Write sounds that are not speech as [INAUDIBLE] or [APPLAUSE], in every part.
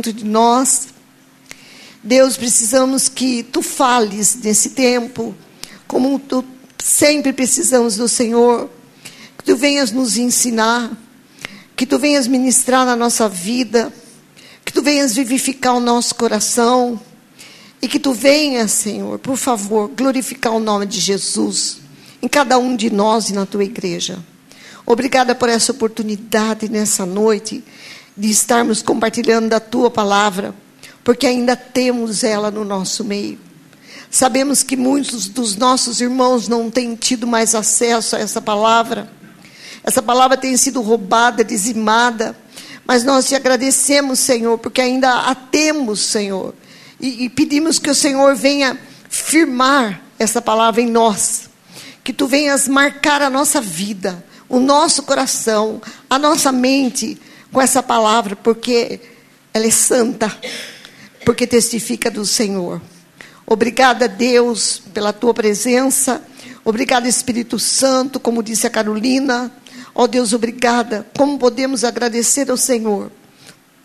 dentro de nós. Deus, precisamos que tu fales nesse tempo, como tu sempre precisamos do Senhor, que tu venhas nos ensinar, que tu venhas ministrar na nossa vida, que tu venhas vivificar o nosso coração e que tu venhas, Senhor, por favor, glorificar o nome de Jesus em cada um de nós e na tua igreja. Obrigada por essa oportunidade nessa noite de estarmos compartilhando da tua palavra, porque ainda temos ela no nosso meio. Sabemos que muitos dos nossos irmãos não têm tido mais acesso a essa palavra. Essa palavra tem sido roubada, dizimada, mas nós te agradecemos, Senhor, porque ainda a temos, Senhor. E, e pedimos que o Senhor venha firmar essa palavra em nós. Que tu venhas marcar a nossa vida, o nosso coração, a nossa mente com essa palavra, porque ela é santa, porque testifica do Senhor. Obrigada, Deus, pela tua presença. Obrigada, Espírito Santo, como disse a Carolina. Ó oh, Deus, obrigada. Como podemos agradecer ao Senhor?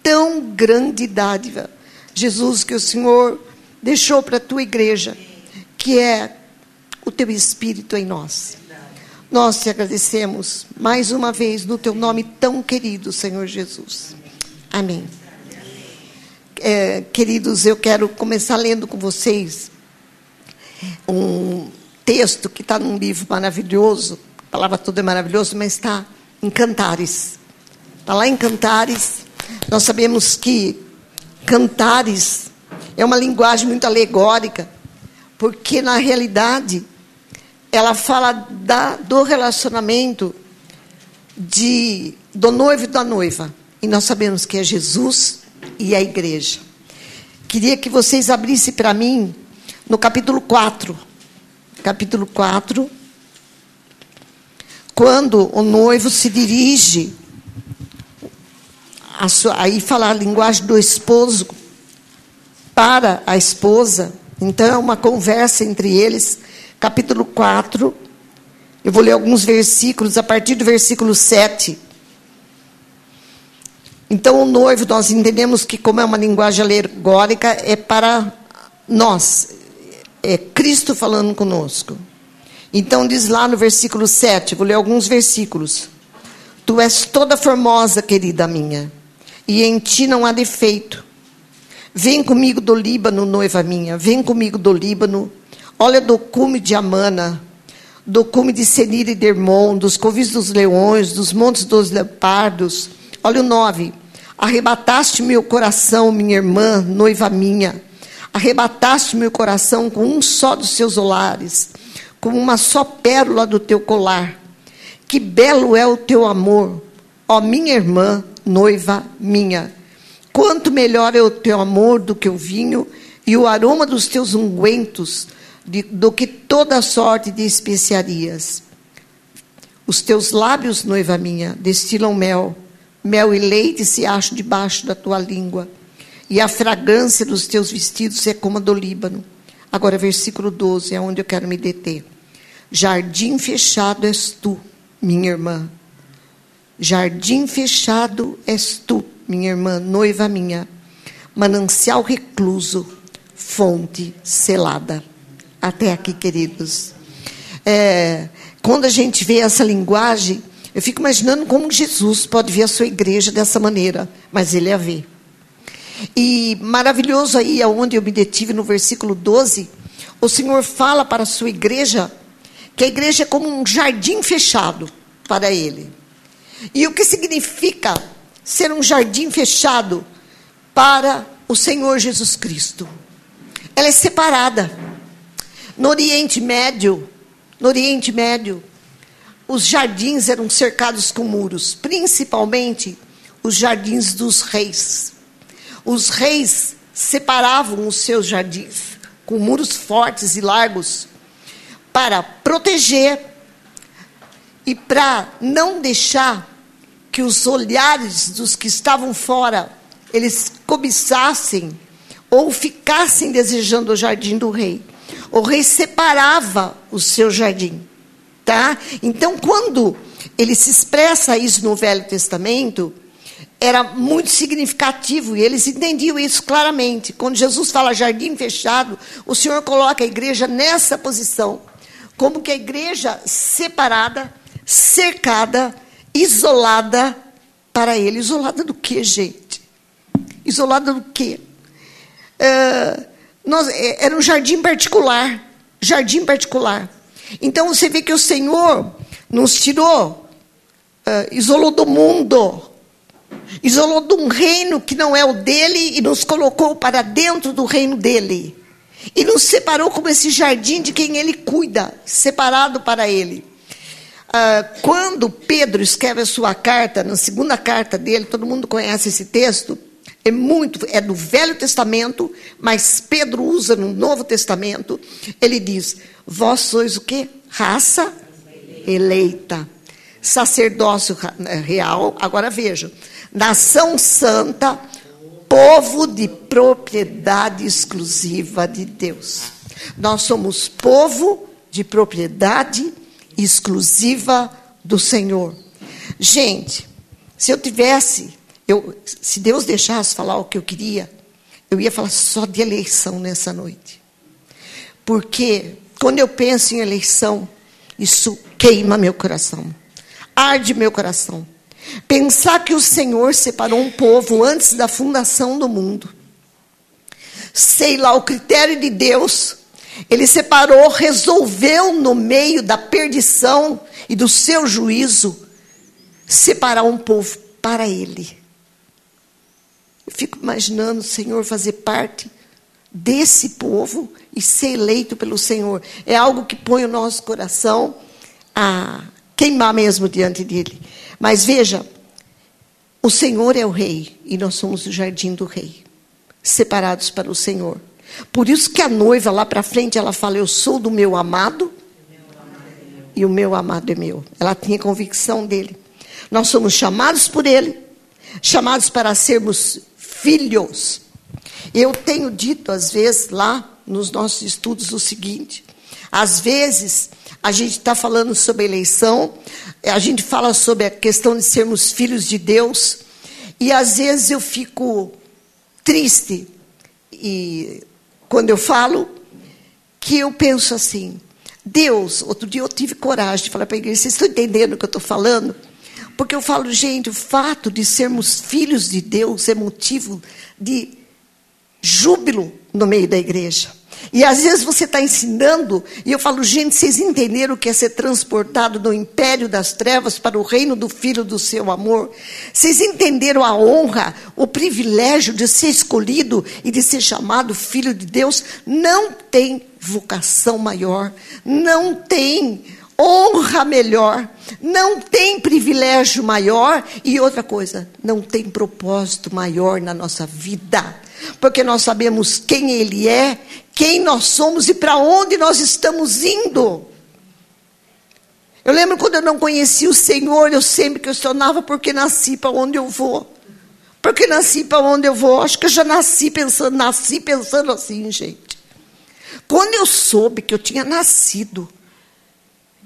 Tão grande dádiva, Jesus, que o Senhor deixou para a tua igreja, que é o teu Espírito em nós. Nós te agradecemos mais uma vez no teu nome tão querido, Senhor Jesus. Amém. É, queridos, eu quero começar lendo com vocês um texto que está num livro maravilhoso. A palavra toda é maravilhosa, mas está em Cantares. Está lá em Cantares. Nós sabemos que Cantares é uma linguagem muito alegórica, porque na realidade ela fala da, do relacionamento de, do noivo e da noiva. E nós sabemos que é Jesus e a igreja. Queria que vocês abrissem para mim no capítulo 4. Capítulo 4. Quando o noivo se dirige, sua, aí fala a linguagem do esposo para a esposa. Então é uma conversa entre eles capítulo 4. Eu vou ler alguns versículos, a partir do versículo 7. Então, o noivo, nós entendemos que, como é uma linguagem alegórica, é para nós. É Cristo falando conosco. Então, diz lá no versículo 7, vou ler alguns versículos. Tu és toda formosa, querida minha, e em ti não há defeito. Vem comigo do Líbano, noiva minha, vem comigo do Líbano, Olha do cume de Amana, do cume de Senir e Dermon, dos covis dos leões, dos montes dos leopardos. Olha o nove. Arrebataste meu coração, minha irmã, noiva minha. Arrebataste meu coração com um só dos seus olares, como uma só pérola do teu colar. Que belo é o teu amor, ó minha irmã, noiva minha. Quanto melhor é o teu amor do que o vinho e o aroma dos teus ungüentos de, do que toda sorte de especiarias. Os teus lábios, noiva minha, destilam mel, mel e leite se acham debaixo da tua língua, e a fragrância dos teus vestidos é como a do Líbano. Agora, versículo 12 é onde eu quero me deter. Jardim fechado és tu, minha irmã. Jardim fechado és tu, minha irmã, noiva minha. Manancial recluso, fonte selada. Até aqui, queridos. É, quando a gente vê essa linguagem, eu fico imaginando como Jesus pode ver a sua igreja dessa maneira, mas ele a vê. E maravilhoso aí, aonde eu me detive no versículo 12, o Senhor fala para a sua igreja que a igreja é como um jardim fechado para ele. E o que significa ser um jardim fechado para o Senhor Jesus Cristo? Ela é separada. No Oriente Médio, no Oriente Médio, os jardins eram cercados com muros, principalmente os jardins dos reis. Os reis separavam os seus jardins com muros fortes e largos para proteger e para não deixar que os olhares dos que estavam fora eles cobiçassem ou ficassem desejando o jardim do rei o rei separava o seu jardim, tá? Então, quando ele se expressa isso no Velho Testamento, era muito significativo e eles entendiam isso claramente. Quando Jesus fala jardim fechado, o Senhor coloca a igreja nessa posição, como que a igreja separada, cercada, isolada para ele. Isolada do que, gente? Isolada do quê? Uh, nós, é, era um jardim particular. Jardim particular. Então você vê que o Senhor nos tirou, uh, isolou do mundo, isolou de um reino que não é o dele e nos colocou para dentro do reino dele. E nos separou como esse jardim de quem ele cuida, separado para ele. Uh, quando Pedro escreve a sua carta, na segunda carta dele, todo mundo conhece esse texto, é muito, é do Velho Testamento, mas Pedro usa no Novo Testamento. Ele diz: Vós sois o quê? Raça eleita, sacerdócio eh, real. Agora veja: nação santa, povo de propriedade exclusiva de Deus. Nós somos povo de propriedade exclusiva do Senhor. Gente, se eu tivesse eu, se Deus deixasse falar o que eu queria, eu ia falar só de eleição nessa noite. Porque quando eu penso em eleição, isso queima meu coração, arde meu coração. Pensar que o Senhor separou um povo antes da fundação do mundo. Sei lá, o critério de Deus, ele separou, resolveu no meio da perdição e do seu juízo, separar um povo para ele. Eu fico imaginando o Senhor fazer parte desse povo e ser eleito pelo Senhor. É algo que põe o nosso coração a queimar mesmo diante dele. Mas veja, o Senhor é o rei e nós somos o jardim do rei, separados para o Senhor. Por isso que a noiva lá para frente ela fala: "Eu sou do meu amado e o meu amado é meu". Ela tinha convicção dele. Nós somos chamados por ele, chamados para sermos filhos. Eu tenho dito, às vezes, lá nos nossos estudos, o seguinte: às vezes, a gente está falando sobre eleição, a gente fala sobre a questão de sermos filhos de Deus, e às vezes eu fico triste, e quando eu falo, que eu penso assim: Deus, outro dia eu tive coragem de falar para a igreja, vocês estão entendendo o que eu estou falando? Porque eu falo, gente, o fato de sermos filhos de Deus é motivo de júbilo no meio da igreja. E às vezes você está ensinando, e eu falo, gente, vocês entenderam o que é ser transportado do império das trevas para o reino do Filho do seu amor? Vocês entenderam a honra, o privilégio de ser escolhido e de ser chamado filho de Deus? Não tem vocação maior, não tem honra melhor, não tem privilégio maior e outra coisa, não tem propósito maior na nossa vida, porque nós sabemos quem Ele é, quem nós somos e para onde nós estamos indo. Eu lembro quando eu não conhecia o Senhor, eu sempre questionava porque nasci para onde eu vou. Porque nasci para onde eu vou? Acho que eu já nasci pensando, nasci pensando assim, gente. Quando eu soube que eu tinha nascido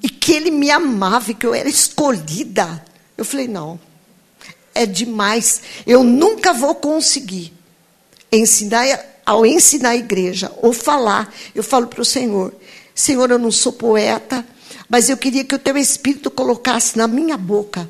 e que ele me amava e que eu era escolhida. Eu falei: não, é demais. Eu nunca vou conseguir ensinar, ao ensinar a igreja ou falar. Eu falo para o Senhor: Senhor, eu não sou poeta, mas eu queria que o teu Espírito colocasse na minha boca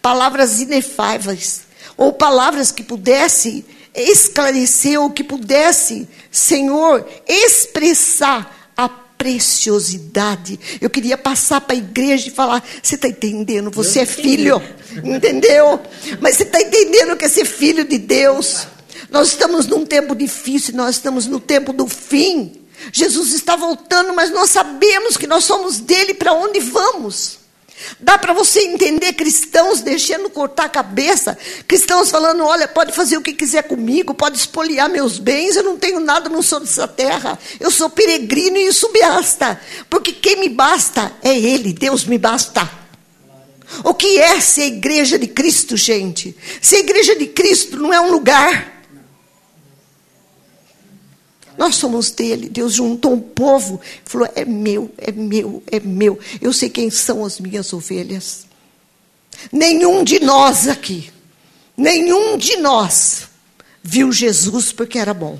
palavras inefáveis ou palavras que pudesse esclarecer ou que pudesse, Senhor, expressar a preciosidade. Eu queria passar para a igreja e falar: você está entendendo? Você é filho, entendeu? Mas você está entendendo que é ser filho de Deus? Nós estamos num tempo difícil, nós estamos no tempo do fim. Jesus está voltando, mas nós sabemos que nós somos dele para onde vamos. Dá para você entender cristãos deixando cortar a cabeça, cristãos falando: olha, pode fazer o que quiser comigo, pode espoliar meus bens, eu não tenho nada, não sou dessa terra, eu sou peregrino e isso basta, porque quem me basta é Ele, Deus me basta. O que é ser igreja de Cristo, gente? Ser igreja de Cristo não é um lugar. Nós somos dele. Deus juntou um povo e falou: é meu, é meu, é meu. Eu sei quem são as minhas ovelhas. Nenhum de nós aqui Nenhum de nós viu Jesus porque era bom.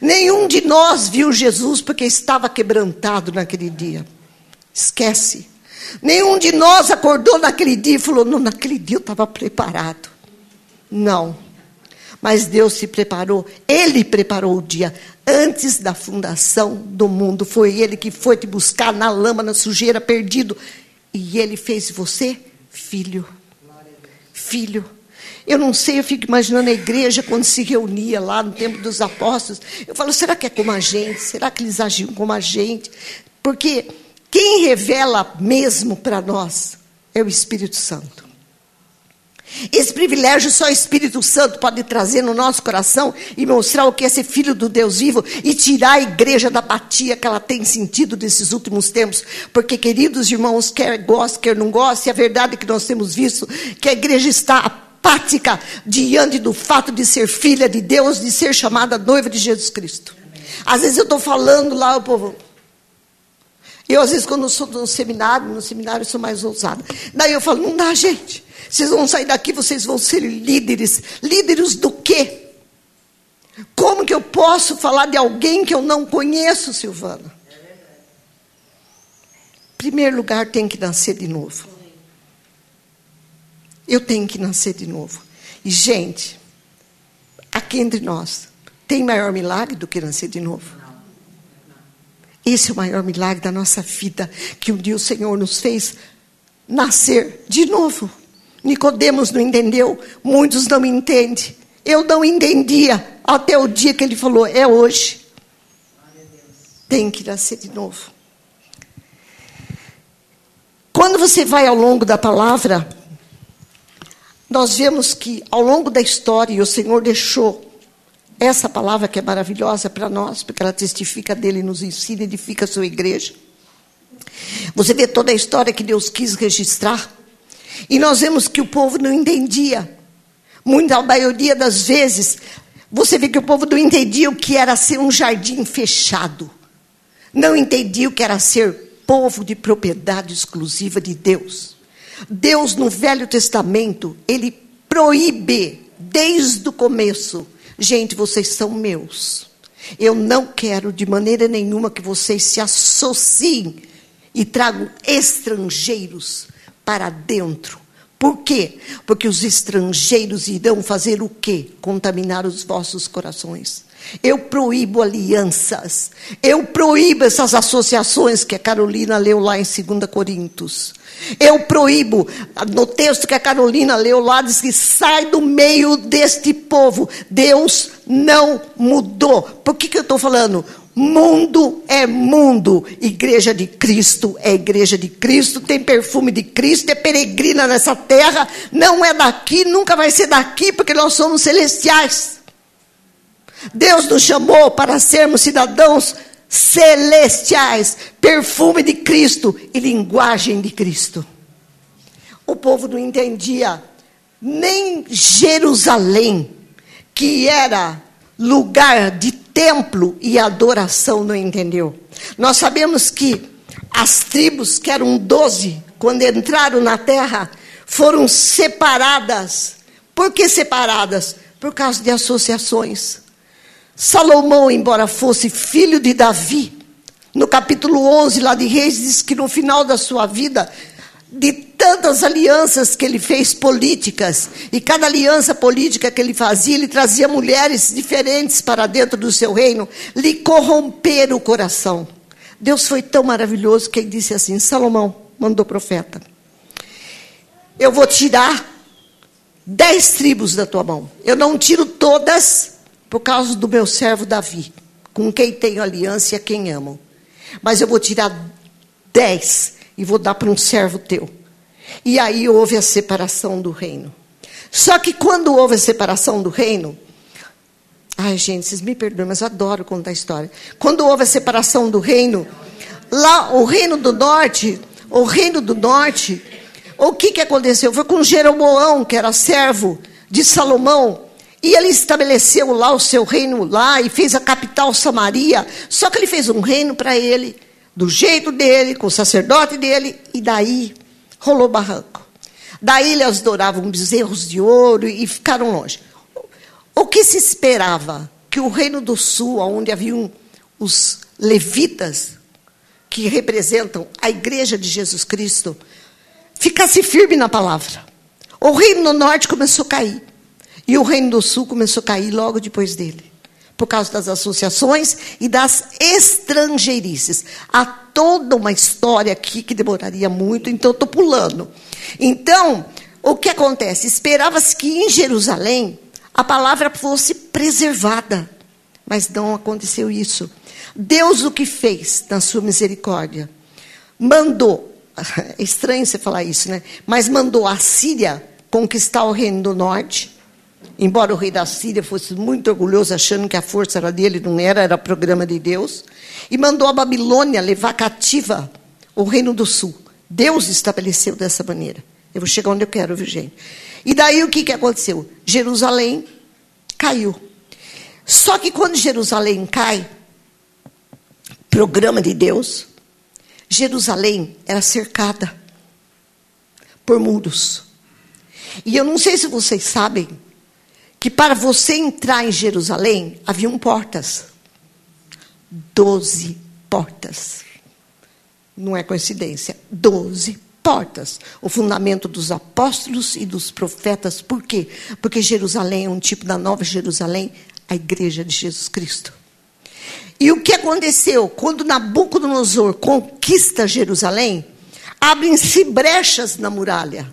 Nenhum de nós viu Jesus porque estava quebrantado naquele dia. Esquece. Nenhum de nós acordou naquele dia e falou: não, naquele dia eu estava preparado. Não. Mas Deus se preparou, Ele preparou o dia antes da fundação do mundo. Foi Ele que foi te buscar na lama, na sujeira, perdido. E Ele fez você filho. Filho. Eu não sei, eu fico imaginando a igreja quando se reunia lá no tempo dos apóstolos. Eu falo, será que é como a gente? Será que eles agiam como a gente? Porque quem revela mesmo para nós é o Espírito Santo. Esse privilégio só o Espírito Santo pode trazer no nosso coração e mostrar o que é ser filho do Deus vivo e tirar a igreja da apatia que ela tem sentido nesses últimos tempos. Porque, queridos irmãos, quer goste, quer não goste, a verdade é que nós temos visto que a igreja está apática diante do fato de ser filha de Deus, de ser chamada noiva de Jesus Cristo. Às vezes eu estou falando lá, o povo. Eu, às vezes, quando eu sou no seminário, no seminário eu sou mais ousada. Daí eu falo, não dá, gente. Vocês vão sair daqui, vocês vão ser líderes. Líderes do quê? Como que eu posso falar de alguém que eu não conheço, Silvana? Primeiro lugar, tem que nascer de novo. Eu tenho que nascer de novo. E, gente, aqui entre nós, tem maior milagre do que nascer de novo? Esse é o maior milagre da nossa vida, que um dia o Senhor nos fez nascer de novo. Nicodemos não entendeu, muitos não entendem. Eu não entendia até o dia que ele falou: é hoje. Tem que nascer de novo. Quando você vai ao longo da palavra, nós vemos que ao longo da história o Senhor deixou essa palavra que é maravilhosa para nós, porque ela testifica dele, nos ensina, edifica a sua igreja. Você vê toda a história que Deus quis registrar. E nós vemos que o povo não entendia. Muita, maioria das vezes, você vê que o povo não entendia o que era ser um jardim fechado. Não entendia o que era ser povo de propriedade exclusiva de Deus. Deus, no Velho Testamento, ele proíbe, desde o começo, gente, vocês são meus. Eu não quero de maneira nenhuma que vocês se associem e tragam estrangeiros para dentro. Por quê? Porque os estrangeiros irão fazer o quê? Contaminar os vossos corações. Eu proíbo alianças. Eu proíbo essas associações que a Carolina leu lá em 2 Coríntios. Eu proíbo, no texto que a Carolina leu lá, diz que sai do meio deste povo. Deus não mudou. Por que, que eu estou falando? Mundo é mundo, igreja de Cristo é igreja de Cristo, tem perfume de Cristo, é peregrina nessa terra, não é daqui, nunca vai ser daqui, porque nós somos celestiais. Deus nos chamou para sermos cidadãos celestiais, perfume de Cristo e linguagem de Cristo. O povo não entendia nem Jerusalém, que era lugar de templo e adoração não entendeu. Nós sabemos que as tribos, que eram doze, quando entraram na terra, foram separadas. Por que separadas? Por causa de associações. Salomão, embora fosse filho de Davi, no capítulo 11 lá de Reis, diz que no final da sua vida de tantas alianças que ele fez políticas, e cada aliança política que ele fazia, ele trazia mulheres diferentes para dentro do seu reino, lhe corromperam o coração. Deus foi tão maravilhoso que ele disse assim: Salomão mandou profeta, eu vou tirar dez tribos da tua mão. Eu não tiro todas por causa do meu servo Davi, com quem tenho aliança e a quem amo. Mas eu vou tirar dez e vou dar para um servo teu. E aí houve a separação do reino. Só que quando houve a separação do reino, ai gente, vocês me perdoem, mas eu adoro contar a história. Quando houve a separação do reino, lá o reino do norte, o reino do norte, o que que aconteceu? Foi com Jeroboão, que era servo de Salomão, e ele estabeleceu lá o seu reino lá e fez a capital Samaria. Só que ele fez um reino para ele do jeito dele, com o sacerdote dele, e daí rolou barranco. Daí eles adoravam bezerros de ouro e ficaram longe. O que se esperava? Que o reino do sul, onde haviam os levitas, que representam a igreja de Jesus Cristo, ficasse firme na palavra. O reino do norte começou a cair. E o reino do sul começou a cair logo depois dele. Por causa das associações e das estrangeirices. Há toda uma história aqui que demoraria muito, então estou pulando. Então, o que acontece? Esperava-se que em Jerusalém a palavra fosse preservada. Mas não aconteceu isso. Deus o que fez na sua misericórdia? Mandou, [LAUGHS] é estranho você falar isso, né? Mas mandou a Síria conquistar o reino do norte. Embora o rei da Síria fosse muito orgulhoso, achando que a força era dele, não era, era programa de Deus. E mandou a Babilônia levar cativa o reino do sul. Deus estabeleceu dessa maneira. Eu vou chegar onde eu quero, viu, gente? E daí o que, que aconteceu? Jerusalém caiu. Só que quando Jerusalém cai, programa de Deus, Jerusalém era cercada por muros. E eu não sei se vocês sabem que para você entrar em Jerusalém haviam portas. Doze portas. Não é coincidência. Doze portas. O fundamento dos apóstolos e dos profetas. Por quê? Porque Jerusalém é um tipo da nova Jerusalém, a igreja de Jesus Cristo. E o que aconteceu? Quando Nabucodonosor conquista Jerusalém, abrem-se brechas na muralha.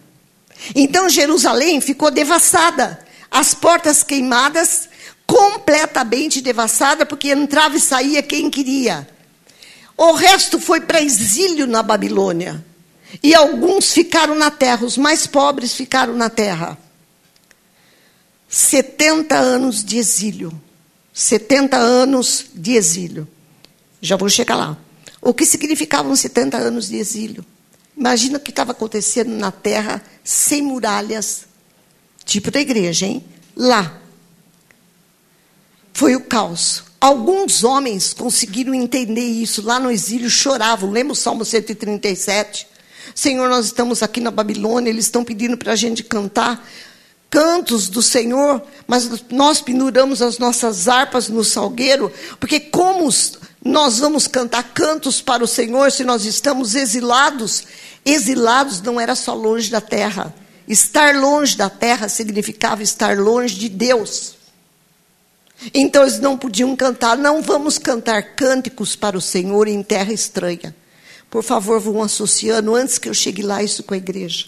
Então Jerusalém ficou devastada, as portas queimadas, completamente devastada, porque entrava e saía quem queria. O resto foi para exílio na Babilônia. E alguns ficaram na terra, os mais pobres ficaram na terra. 70 anos de exílio. 70 anos de exílio. Já vou chegar lá. O que significavam 70 anos de exílio? Imagina o que estava acontecendo na terra sem muralhas, tipo da igreja, hein? Lá. Foi o caos. Alguns homens conseguiram entender isso. Lá no exílio choravam. Lembra o Salmo 137? Senhor, nós estamos aqui na Babilônia, eles estão pedindo para a gente cantar cantos do Senhor, mas nós penduramos as nossas harpas no salgueiro, porque como nós vamos cantar cantos para o Senhor se nós estamos exilados? Exilados não era só longe da terra. Estar longe da terra significava estar longe de Deus. Então eles não podiam cantar, não vamos cantar cânticos para o Senhor em terra estranha. Por favor, vão associando antes que eu chegue lá isso com a igreja.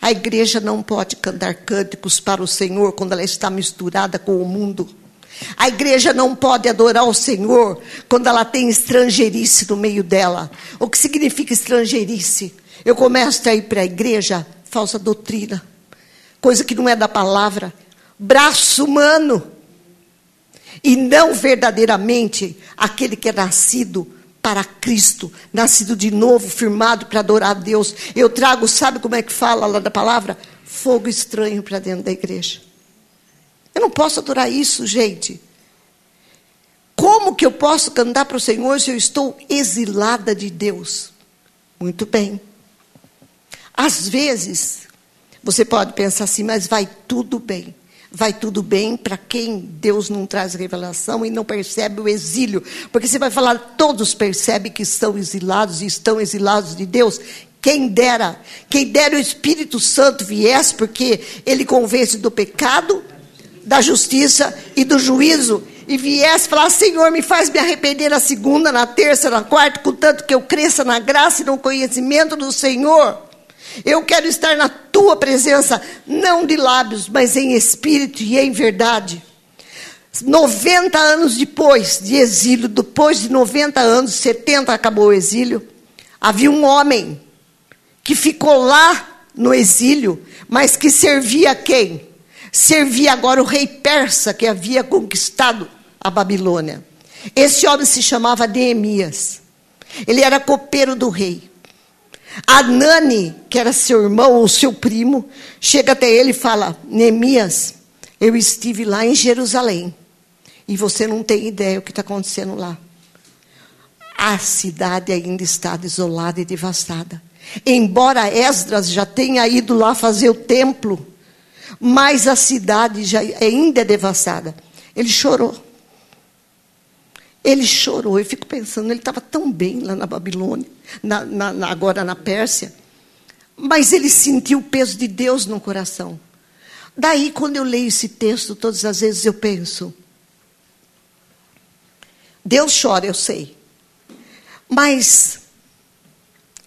A igreja não pode cantar cânticos para o Senhor quando ela está misturada com o mundo. A igreja não pode adorar o Senhor quando ela tem estrangeirice no meio dela. O que significa estrangeirice? Eu começo a ir para a igreja, falsa doutrina, coisa que não é da palavra, braço humano, e não verdadeiramente aquele que é nascido para Cristo, nascido de novo, firmado para adorar a Deus. Eu trago, sabe como é que fala lá da palavra? Fogo estranho para dentro da igreja. Eu não posso adorar isso, gente. Como que eu posso cantar para o Senhor se eu estou exilada de Deus? Muito bem. Às vezes, você pode pensar assim, mas vai tudo bem vai tudo bem para quem Deus não traz revelação e não percebe o exílio. Porque você vai falar, todos percebem que estão exilados e estão exilados de Deus. Quem dera, quem dera o Espírito Santo viesse, porque ele convence do pecado, da justiça e do juízo, e viesse falar: Senhor, me faz me arrepender na segunda, na terça, na quarta, contanto que eu cresça na graça e no conhecimento do Senhor. Eu quero estar na tua presença, não de lábios, mas em espírito e em verdade. 90 anos depois de exílio, depois de 90 anos, 70 acabou o exílio, havia um homem que ficou lá no exílio, mas que servia quem? Servia agora o rei persa que havia conquistado a Babilônia. Esse homem se chamava Neemias. Ele era copeiro do rei. Anani, que era seu irmão ou seu primo, chega até ele e fala: Neemias, eu estive lá em Jerusalém e você não tem ideia o que está acontecendo lá. A cidade ainda está desolada e devastada. Embora Esdras já tenha ido lá fazer o templo, mas a cidade já ainda é devastada. Ele chorou. Ele chorou. Eu fico pensando, ele estava tão bem lá na Babilônia, na, na, agora na Pérsia, mas ele sentiu o peso de Deus no coração. Daí, quando eu leio esse texto, todas as vezes eu penso: Deus chora, eu sei. Mas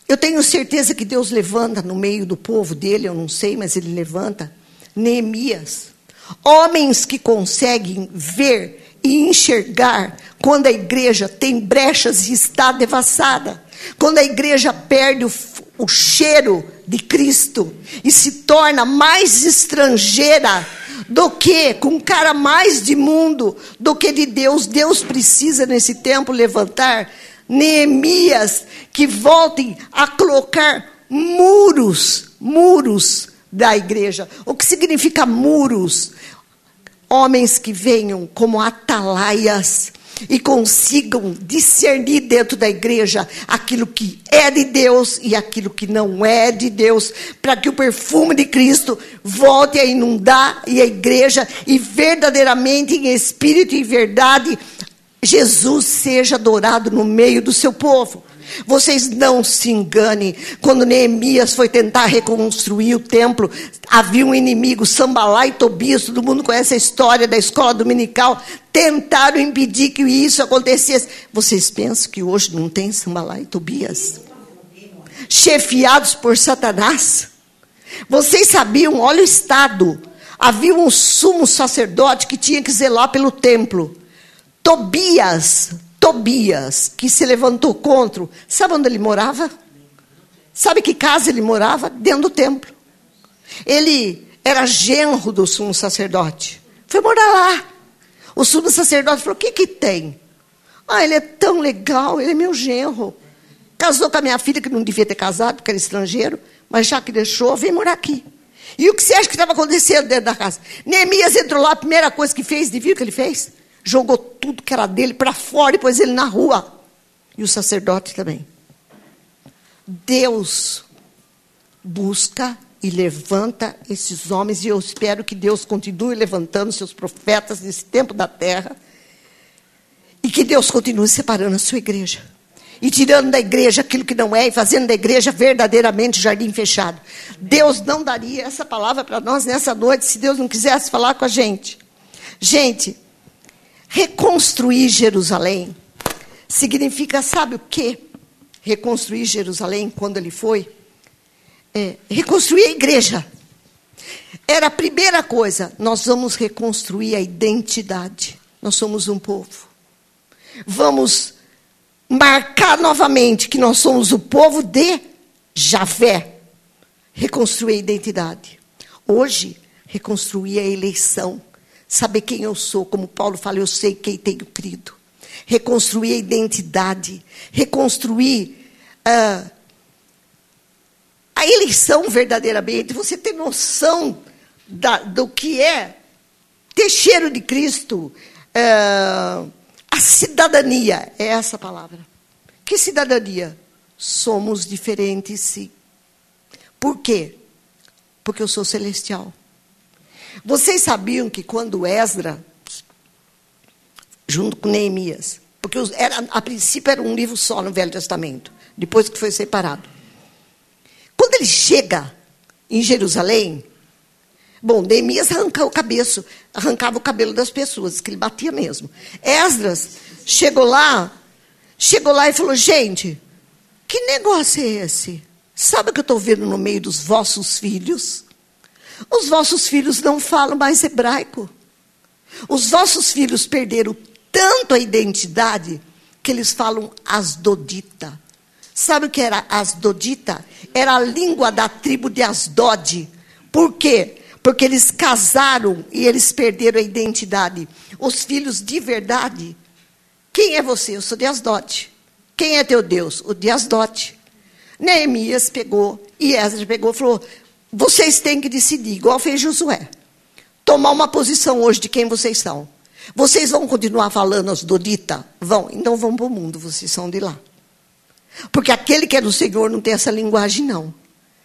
eu tenho certeza que Deus levanta no meio do povo dele, eu não sei, mas ele levanta Neemias. Homens que conseguem ver e enxergar quando a igreja tem brechas e está devastada. Quando a igreja perde o, o cheiro de Cristo e se torna mais estrangeira do que com cara mais de mundo do que de Deus. Deus precisa nesse tempo levantar Neemias que voltem a colocar muros, muros da igreja. O que significa muros? Homens que venham como atalaias e consigam discernir dentro da igreja aquilo que é de Deus e aquilo que não é de Deus, para que o perfume de Cristo volte a inundar e a igreja e verdadeiramente em espírito e verdade Jesus seja adorado no meio do seu povo. Vocês não se enganem. Quando Neemias foi tentar reconstruir o templo, havia um inimigo, Sambalá e Tobias, todo mundo conhece a história da escola dominical, tentaram impedir que isso acontecesse. Vocês pensam que hoje não tem Sambalá e Tobias? Chefiados por Satanás? Vocês sabiam, olha o estado. Havia um sumo sacerdote que tinha que zelar pelo templo. Tobias, Tobias, que se levantou contra, sabe onde ele morava? Sabe que casa ele morava? Dentro do templo. Ele era genro do sumo sacerdote. Foi morar lá. O sumo sacerdote falou: O que, que tem? Ah, ele é tão legal, ele é meu genro. Casou com a minha filha, que não devia ter casado, porque era estrangeiro, mas já que deixou, vem morar aqui. E o que você acha que estava acontecendo dentro da casa? Neemias entrou lá, a primeira coisa que fez, viu o que ele fez? Jogou tudo que era dele para fora e pôs ele na rua. E o sacerdote também. Deus busca e levanta esses homens, e eu espero que Deus continue levantando seus profetas nesse tempo da terra, e que Deus continue separando a sua igreja, e tirando da igreja aquilo que não é, e fazendo da igreja verdadeiramente jardim fechado. Deus não daria essa palavra para nós nessa noite se Deus não quisesse falar com a gente. Gente, Reconstruir Jerusalém significa, sabe o quê? Reconstruir Jerusalém quando ele foi? É, reconstruir a igreja. Era a primeira coisa. Nós vamos reconstruir a identidade. Nós somos um povo. Vamos marcar novamente que nós somos o povo de Javé. Reconstruir a identidade. Hoje, reconstruir a eleição saber quem eu sou, como Paulo fala, eu sei quem tenho crido. Reconstruir a identidade, reconstruir uh, a eleição verdadeiramente, você ter noção da, do que é ter cheiro de Cristo, uh, a cidadania, é essa palavra. Que cidadania? Somos diferentes, sim. Por quê? Porque eu sou celestial. Vocês sabiam que quando Esdra, junto com Neemias, porque era, a princípio era um livro só no Velho Testamento, depois que foi separado. Quando ele chega em Jerusalém, bom, Neemias arrancava o cabeço, arrancava o cabelo das pessoas, que ele batia mesmo. Esdras chegou lá, chegou lá e falou: gente, que negócio é esse? Sabe o que eu estou vendo no meio dos vossos filhos? Os vossos filhos não falam mais hebraico. Os vossos filhos perderam tanto a identidade que eles falam asdodita. Sabe o que era asdodita? Era a língua da tribo de Asdod. Por quê? Porque eles casaram e eles perderam a identidade. Os filhos de verdade. Quem é você? Eu sou de Asdod. Quem é teu Deus? O de Asdod. Neemias pegou e Esdras pegou e falou: vocês têm que decidir, igual fez Josué. Tomar uma posição hoje de quem vocês são. Vocês vão continuar falando as Dodita? Vão. Então vão para o mundo, vocês são de lá. Porque aquele que é do Senhor não tem essa linguagem, não.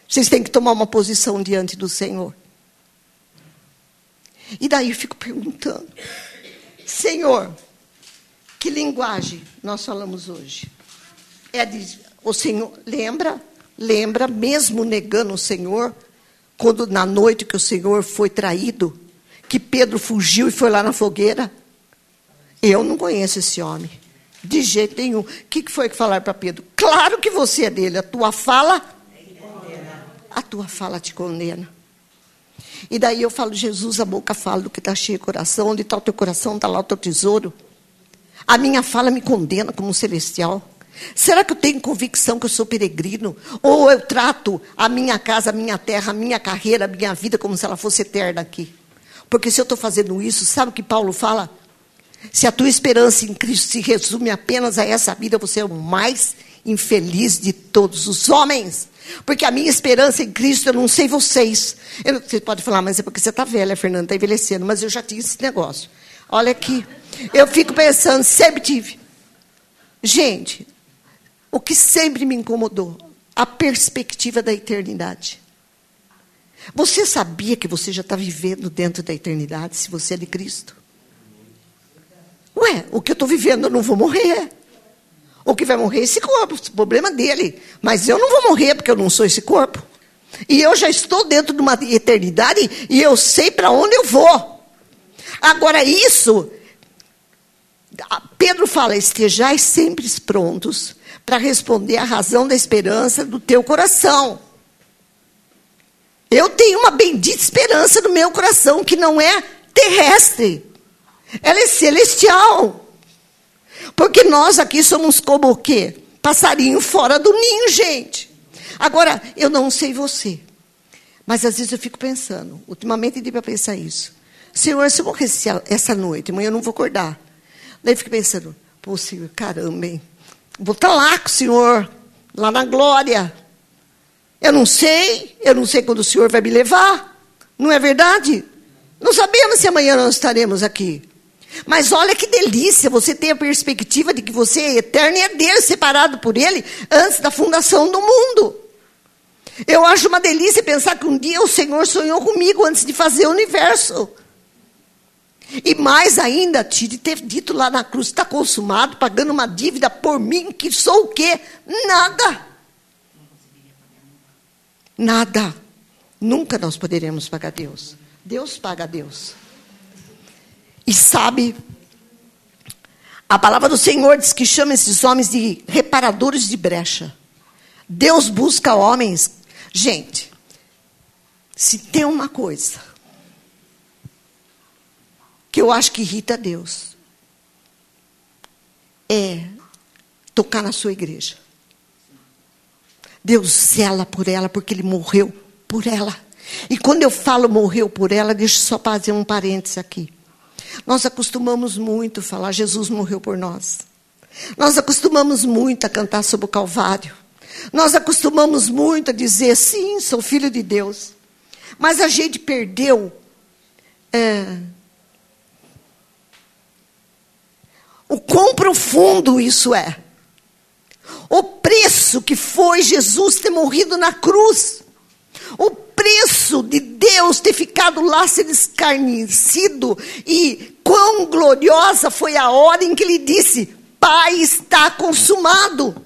Vocês têm que tomar uma posição diante do Senhor. E daí eu fico perguntando: Senhor, que linguagem nós falamos hoje? É de, o Senhor, lembra? Lembra, mesmo negando o Senhor, quando na noite que o Senhor foi traído, que Pedro fugiu e foi lá na fogueira? Eu não conheço esse homem. De jeito nenhum. O que foi que falaram para Pedro? Claro que você é dele. A tua fala. A tua fala te condena. E daí eu falo, Jesus, a boca fala do que está cheio o coração. Onde está o teu coração, está lá o teu tesouro. A minha fala me condena como um celestial. Será que eu tenho convicção que eu sou peregrino? Ou eu trato a minha casa, a minha terra, a minha carreira, a minha vida como se ela fosse eterna aqui? Porque se eu estou fazendo isso, sabe o que Paulo fala? Se a tua esperança em Cristo se resume apenas a essa vida, você é o mais infeliz de todos os homens. Porque a minha esperança em Cristo, eu não sei vocês. Eu, você pode falar, mas é porque você está velha, Fernanda, está envelhecendo. Mas eu já tinha esse negócio. Olha aqui. Eu fico pensando, sempre tive. Gente, o que sempre me incomodou, a perspectiva da eternidade. Você sabia que você já está vivendo dentro da eternidade se você é de Cristo? Ué, o que eu estou vivendo eu não vou morrer. O que vai morrer é esse corpo, problema dele. Mas eu não vou morrer porque eu não sou esse corpo. E eu já estou dentro de uma eternidade e eu sei para onde eu vou. Agora, isso, Pedro fala: estejais sempre prontos para responder à razão da esperança do teu coração. Eu tenho uma bendita esperança no meu coração que não é terrestre. Ela é celestial. Porque nós aqui somos como o quê? Passarinho fora do ninho, gente. Agora, eu não sei você. Mas às vezes eu fico pensando, ultimamente dei para pensar isso. Senhor, se eu morrer essa noite, amanhã eu não vou acordar. Daí eu fico pensando, pô, Senhor, caramba, hein? Vou estar tá lá com o Senhor, lá na glória. Eu não sei, eu não sei quando o Senhor vai me levar. Não é verdade? Não sabemos se amanhã nós estaremos aqui. Mas olha que delícia, você tem a perspectiva de que você é eterno e é dele, separado por ele, antes da fundação do mundo. Eu acho uma delícia pensar que um dia o Senhor sonhou comigo antes de fazer o universo. E mais ainda, de ter dito lá na cruz, está consumado, pagando uma dívida por mim, que sou o quê? Nada. Nada. Nunca nós poderemos pagar Deus. Deus paga a Deus. E sabe, a palavra do Senhor diz que chama esses homens de reparadores de brecha. Deus busca homens. Gente, se tem uma coisa que eu acho que irrita Deus, é tocar na sua igreja. Deus zela por ela porque ele morreu por ela. E quando eu falo morreu por ela, deixa eu só fazer um parênteses aqui. Nós acostumamos muito falar Jesus morreu por nós. Nós acostumamos muito a cantar sobre o Calvário. Nós acostumamos muito a dizer sim, sou filho de Deus. Mas a gente perdeu é, o quão profundo isso é. O preço que foi Jesus ter morrido na cruz. O preço de Deus ter ficado lá ser escarnecido e quão gloriosa foi a hora em que ele disse: Pai, está consumado.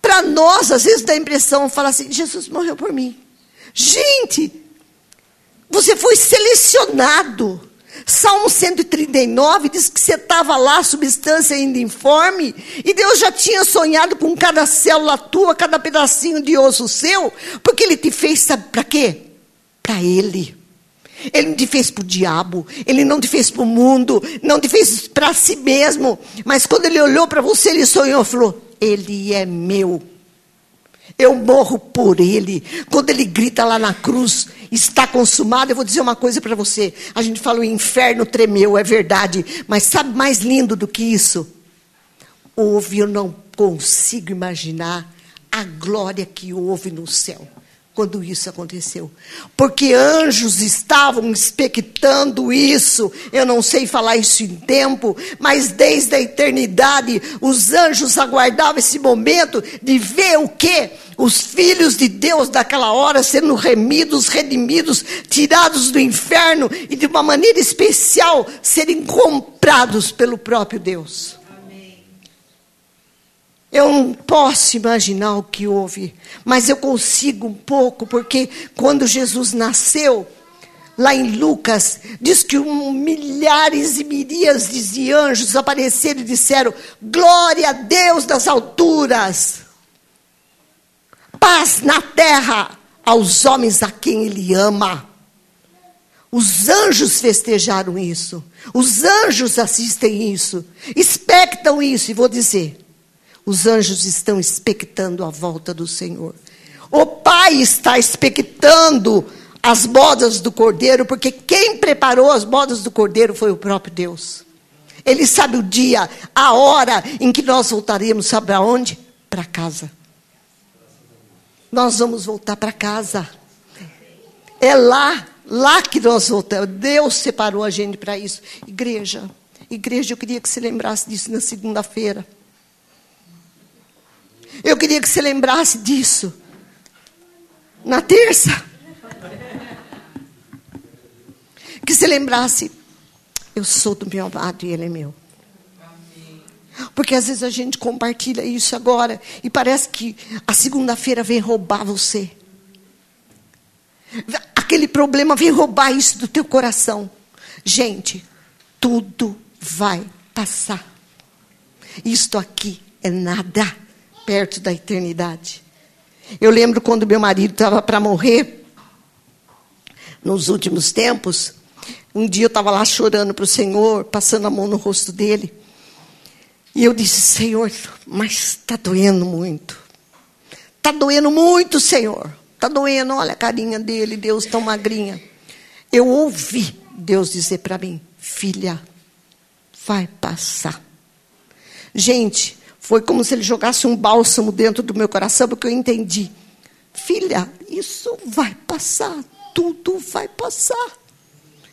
Para nós, às vezes dá a impressão, fala assim: Jesus morreu por mim. Gente, você foi selecionado Salmo 139 diz que você estava lá, substância ainda informe, e Deus já tinha sonhado com cada célula tua, cada pedacinho de osso seu, porque Ele te fez, sabe para quê? Para Ele. Ele não te fez para o diabo, ele não te fez para o mundo, não te fez para si mesmo. Mas quando ele olhou para você, ele sonhou e falou: Ele é meu. Eu morro por ele. Quando ele grita lá na cruz, está consumado. Eu vou dizer uma coisa para você. A gente fala o inferno tremeu, é verdade. Mas sabe mais lindo do que isso? Houve, eu não consigo imaginar a glória que houve no céu quando isso aconteceu. Porque anjos estavam expectando isso. Eu não sei falar isso em tempo, mas desde a eternidade, os anjos aguardavam esse momento de ver o quê? Os filhos de Deus daquela hora sendo remidos, redimidos, tirados do inferno e de uma maneira especial serem comprados pelo próprio Deus. Eu não posso imaginar o que houve, mas eu consigo um pouco, porque quando Jesus nasceu, lá em Lucas, diz que um, milhares e miríades de anjos apareceram e disseram: Glória a Deus das alturas, paz na terra aos homens a quem Ele ama. Os anjos festejaram isso, os anjos assistem isso, expectam isso, e vou dizer. Os anjos estão expectando a volta do Senhor. O Pai está expectando as bodas do Cordeiro, porque quem preparou as bodas do Cordeiro foi o próprio Deus. Ele sabe o dia, a hora em que nós voltaremos, sabe aonde? Para casa. Nós vamos voltar para casa. É lá, lá que nós voltamos. Deus separou a gente para isso. Igreja, igreja, eu queria que você lembrasse disso na segunda-feira. Eu queria que você lembrasse disso. Na terça. Que você lembrasse. Eu sou do meu amado e ele é meu. Porque às vezes a gente compartilha isso agora e parece que a segunda-feira vem roubar você. Aquele problema vem roubar isso do teu coração. Gente, tudo vai passar. Isto aqui é nada perto da eternidade. Eu lembro quando meu marido estava para morrer, nos últimos tempos, um dia eu estava lá chorando para o Senhor, passando a mão no rosto dele. E eu disse, Senhor, mas está doendo muito. Está doendo muito, Senhor. Está doendo, olha a carinha dele, Deus tão magrinha. Eu ouvi Deus dizer para mim, filha, vai passar. Gente, foi como se ele jogasse um bálsamo dentro do meu coração, porque eu entendi. Filha, isso vai passar, tudo vai passar.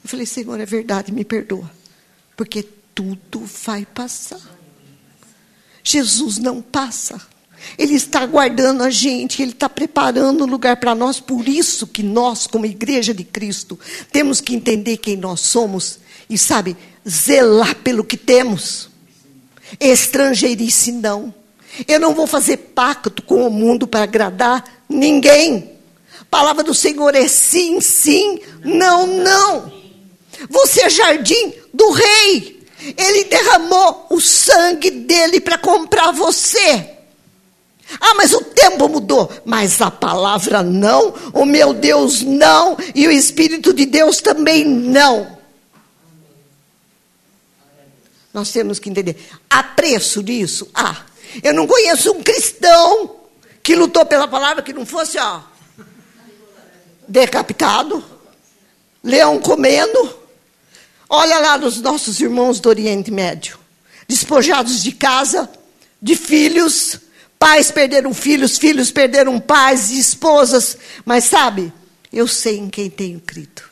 Eu falei, Senhor, é verdade, me perdoa, porque tudo vai passar. Jesus não passa. Ele está aguardando a gente, Ele está preparando um lugar para nós. Por isso que nós, como igreja de Cristo, temos que entender quem nós somos e, sabe, zelar pelo que temos. Estrangeirice não. Eu não vou fazer pacto com o mundo para agradar ninguém. Palavra do Senhor é sim, sim, não, não. Você é jardim do rei. Ele derramou o sangue dele para comprar você. Ah, mas o tempo mudou. Mas a palavra não, o meu Deus não, e o Espírito de Deus também não. Nós temos que entender. Há preço disso? Ah, eu não conheço um cristão que lutou pela palavra que não fosse, ó, decapitado, leão comendo. Olha lá nos nossos irmãos do Oriente Médio, despojados de casa, de filhos, pais perderam filhos, filhos perderam pais e esposas, mas sabe, eu sei em quem tenho crido.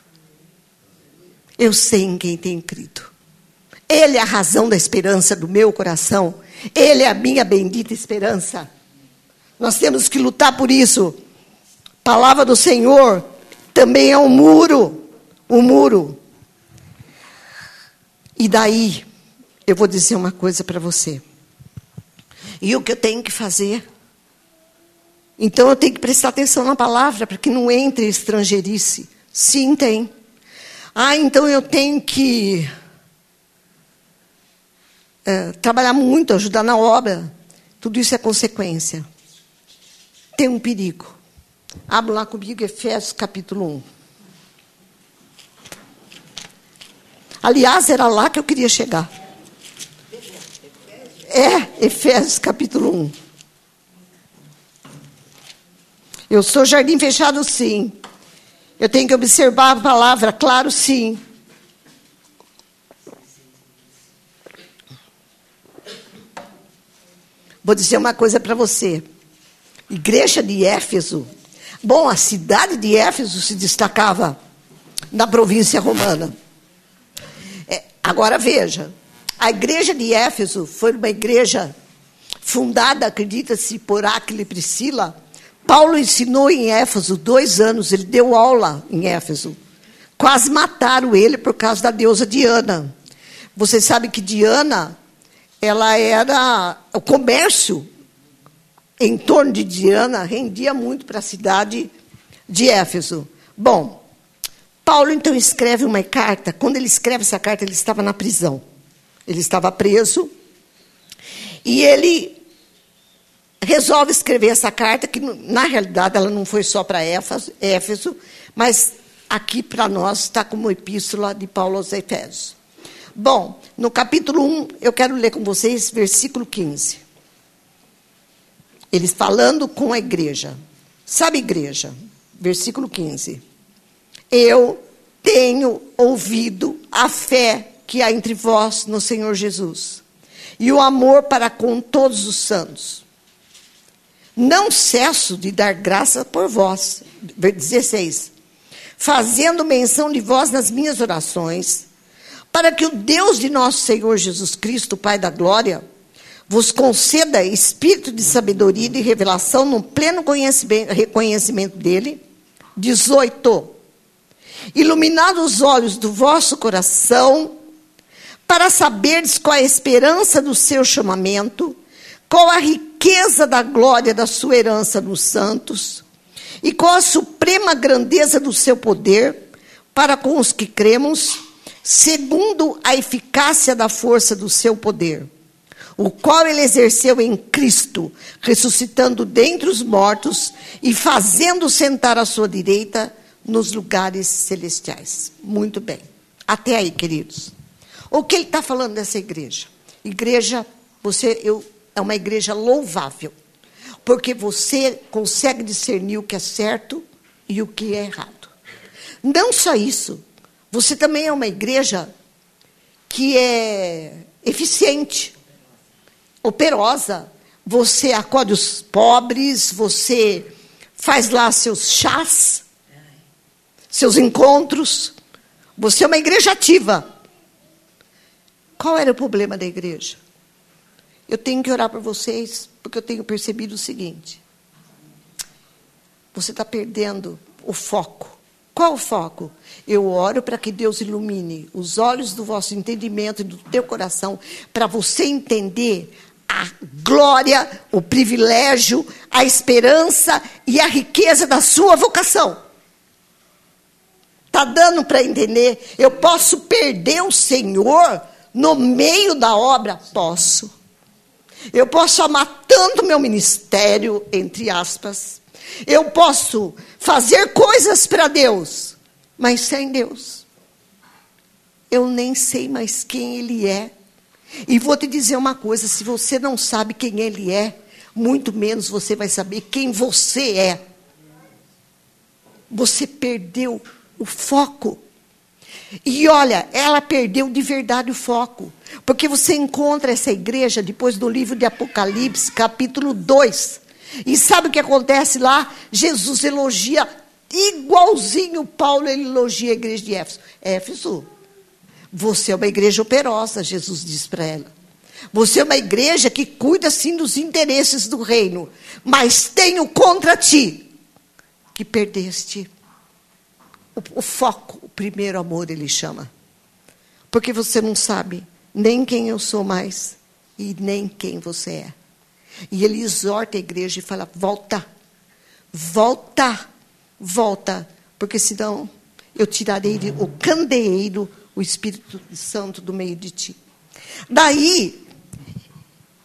Eu sei em quem tenho crido. Ele é a razão da esperança do meu coração. Ele é a minha bendita esperança. Nós temos que lutar por isso. Palavra do Senhor também é um muro. Um muro. E daí, eu vou dizer uma coisa para você. E o que eu tenho que fazer? Então eu tenho que prestar atenção na palavra para que não entre estrangeirice. Sim, tem. Ah, então eu tenho que é, trabalhar muito, ajudar na obra, tudo isso é consequência. Tem um perigo. Abra lá comigo Efésios capítulo 1. Aliás, era lá que eu queria chegar. É, Efésios capítulo 1. Eu sou jardim fechado, sim. Eu tenho que observar a palavra, claro, sim. Vou dizer uma coisa para você. Igreja de Éfeso, Bom, a cidade de Éfeso se destacava na província romana. É, agora veja, a igreja de Éfeso foi uma igreja fundada, acredita-se, por Aquila e Priscila. Paulo ensinou em Éfeso dois anos, ele deu aula em Éfeso. Quase mataram ele por causa da deusa Diana. Você sabe que Diana, ela era o comércio em torno de Diana rendia muito para a cidade de Éfeso. Bom, Paulo então escreve uma carta. Quando ele escreve essa carta, ele estava na prisão. Ele estava preso. E ele resolve escrever essa carta, que na realidade ela não foi só para Éfeso, mas aqui para nós está como epístola de Paulo aos Efésios. Bom, no capítulo 1, eu quero ler com vocês versículo 15. Eles falando com a igreja. Sabe, igreja? Versículo 15. Eu tenho ouvido a fé que há entre vós no Senhor Jesus e o amor para com todos os santos. Não cesso de dar graça por vós. 16. Fazendo menção de vós nas minhas orações, para que o Deus de nosso Senhor Jesus Cristo, Pai da glória, vos conceda espírito de sabedoria e de revelação no pleno conhecimento, reconhecimento dele. 18. Iluminado os olhos do vosso coração, para saberdes qual a esperança do seu chamamento, qual a riqueza da glória da sua herança nos santos, e qual a suprema grandeza do seu poder para com os que cremos, segundo a eficácia da força do seu poder o qual ele exerceu em Cristo, ressuscitando dentre os mortos e fazendo sentar à sua direita nos lugares celestiais. Muito bem. Até aí, queridos. O que ele está falando dessa igreja? Igreja, você, eu, é uma igreja louvável, porque você consegue discernir o que é certo e o que é errado. Não só isso, você também é uma igreja que é eficiente operosa. Você acolhe os pobres, você faz lá seus chás, seus encontros. Você é uma igreja ativa. Qual era o problema da igreja? Eu tenho que orar por vocês, porque eu tenho percebido o seguinte: você está perdendo o foco. Qual o foco? Eu oro para que Deus ilumine os olhos do vosso entendimento e do teu coração, para você entender a glória, o privilégio, a esperança e a riqueza da sua vocação. Está dando para entender? Eu posso perder o Senhor no meio da obra? Posso. Eu posso amar tanto meu ministério, entre aspas. Eu posso fazer coisas para Deus, mas sem Deus. Eu nem sei mais quem Ele é. E vou te dizer uma coisa: se você não sabe quem ele é, muito menos você vai saber quem você é. Você perdeu o foco. E olha, ela perdeu de verdade o foco. Porque você encontra essa igreja depois do livro de Apocalipse, capítulo 2. E sabe o que acontece lá? Jesus elogia igualzinho Paulo ele elogia a igreja de Éfeso. Éfeso, você é uma igreja operosa, Jesus diz para ela. Você é uma igreja que cuida sim dos interesses do reino, mas tenho contra ti que perdeste o, o foco, o primeiro amor, ele chama. Porque você não sabe nem quem eu sou mais e nem quem você é. E ele exorta a igreja e fala: volta, volta, volta, porque senão eu tirarei o candeeiro o Espírito Santo do meio de ti. Daí,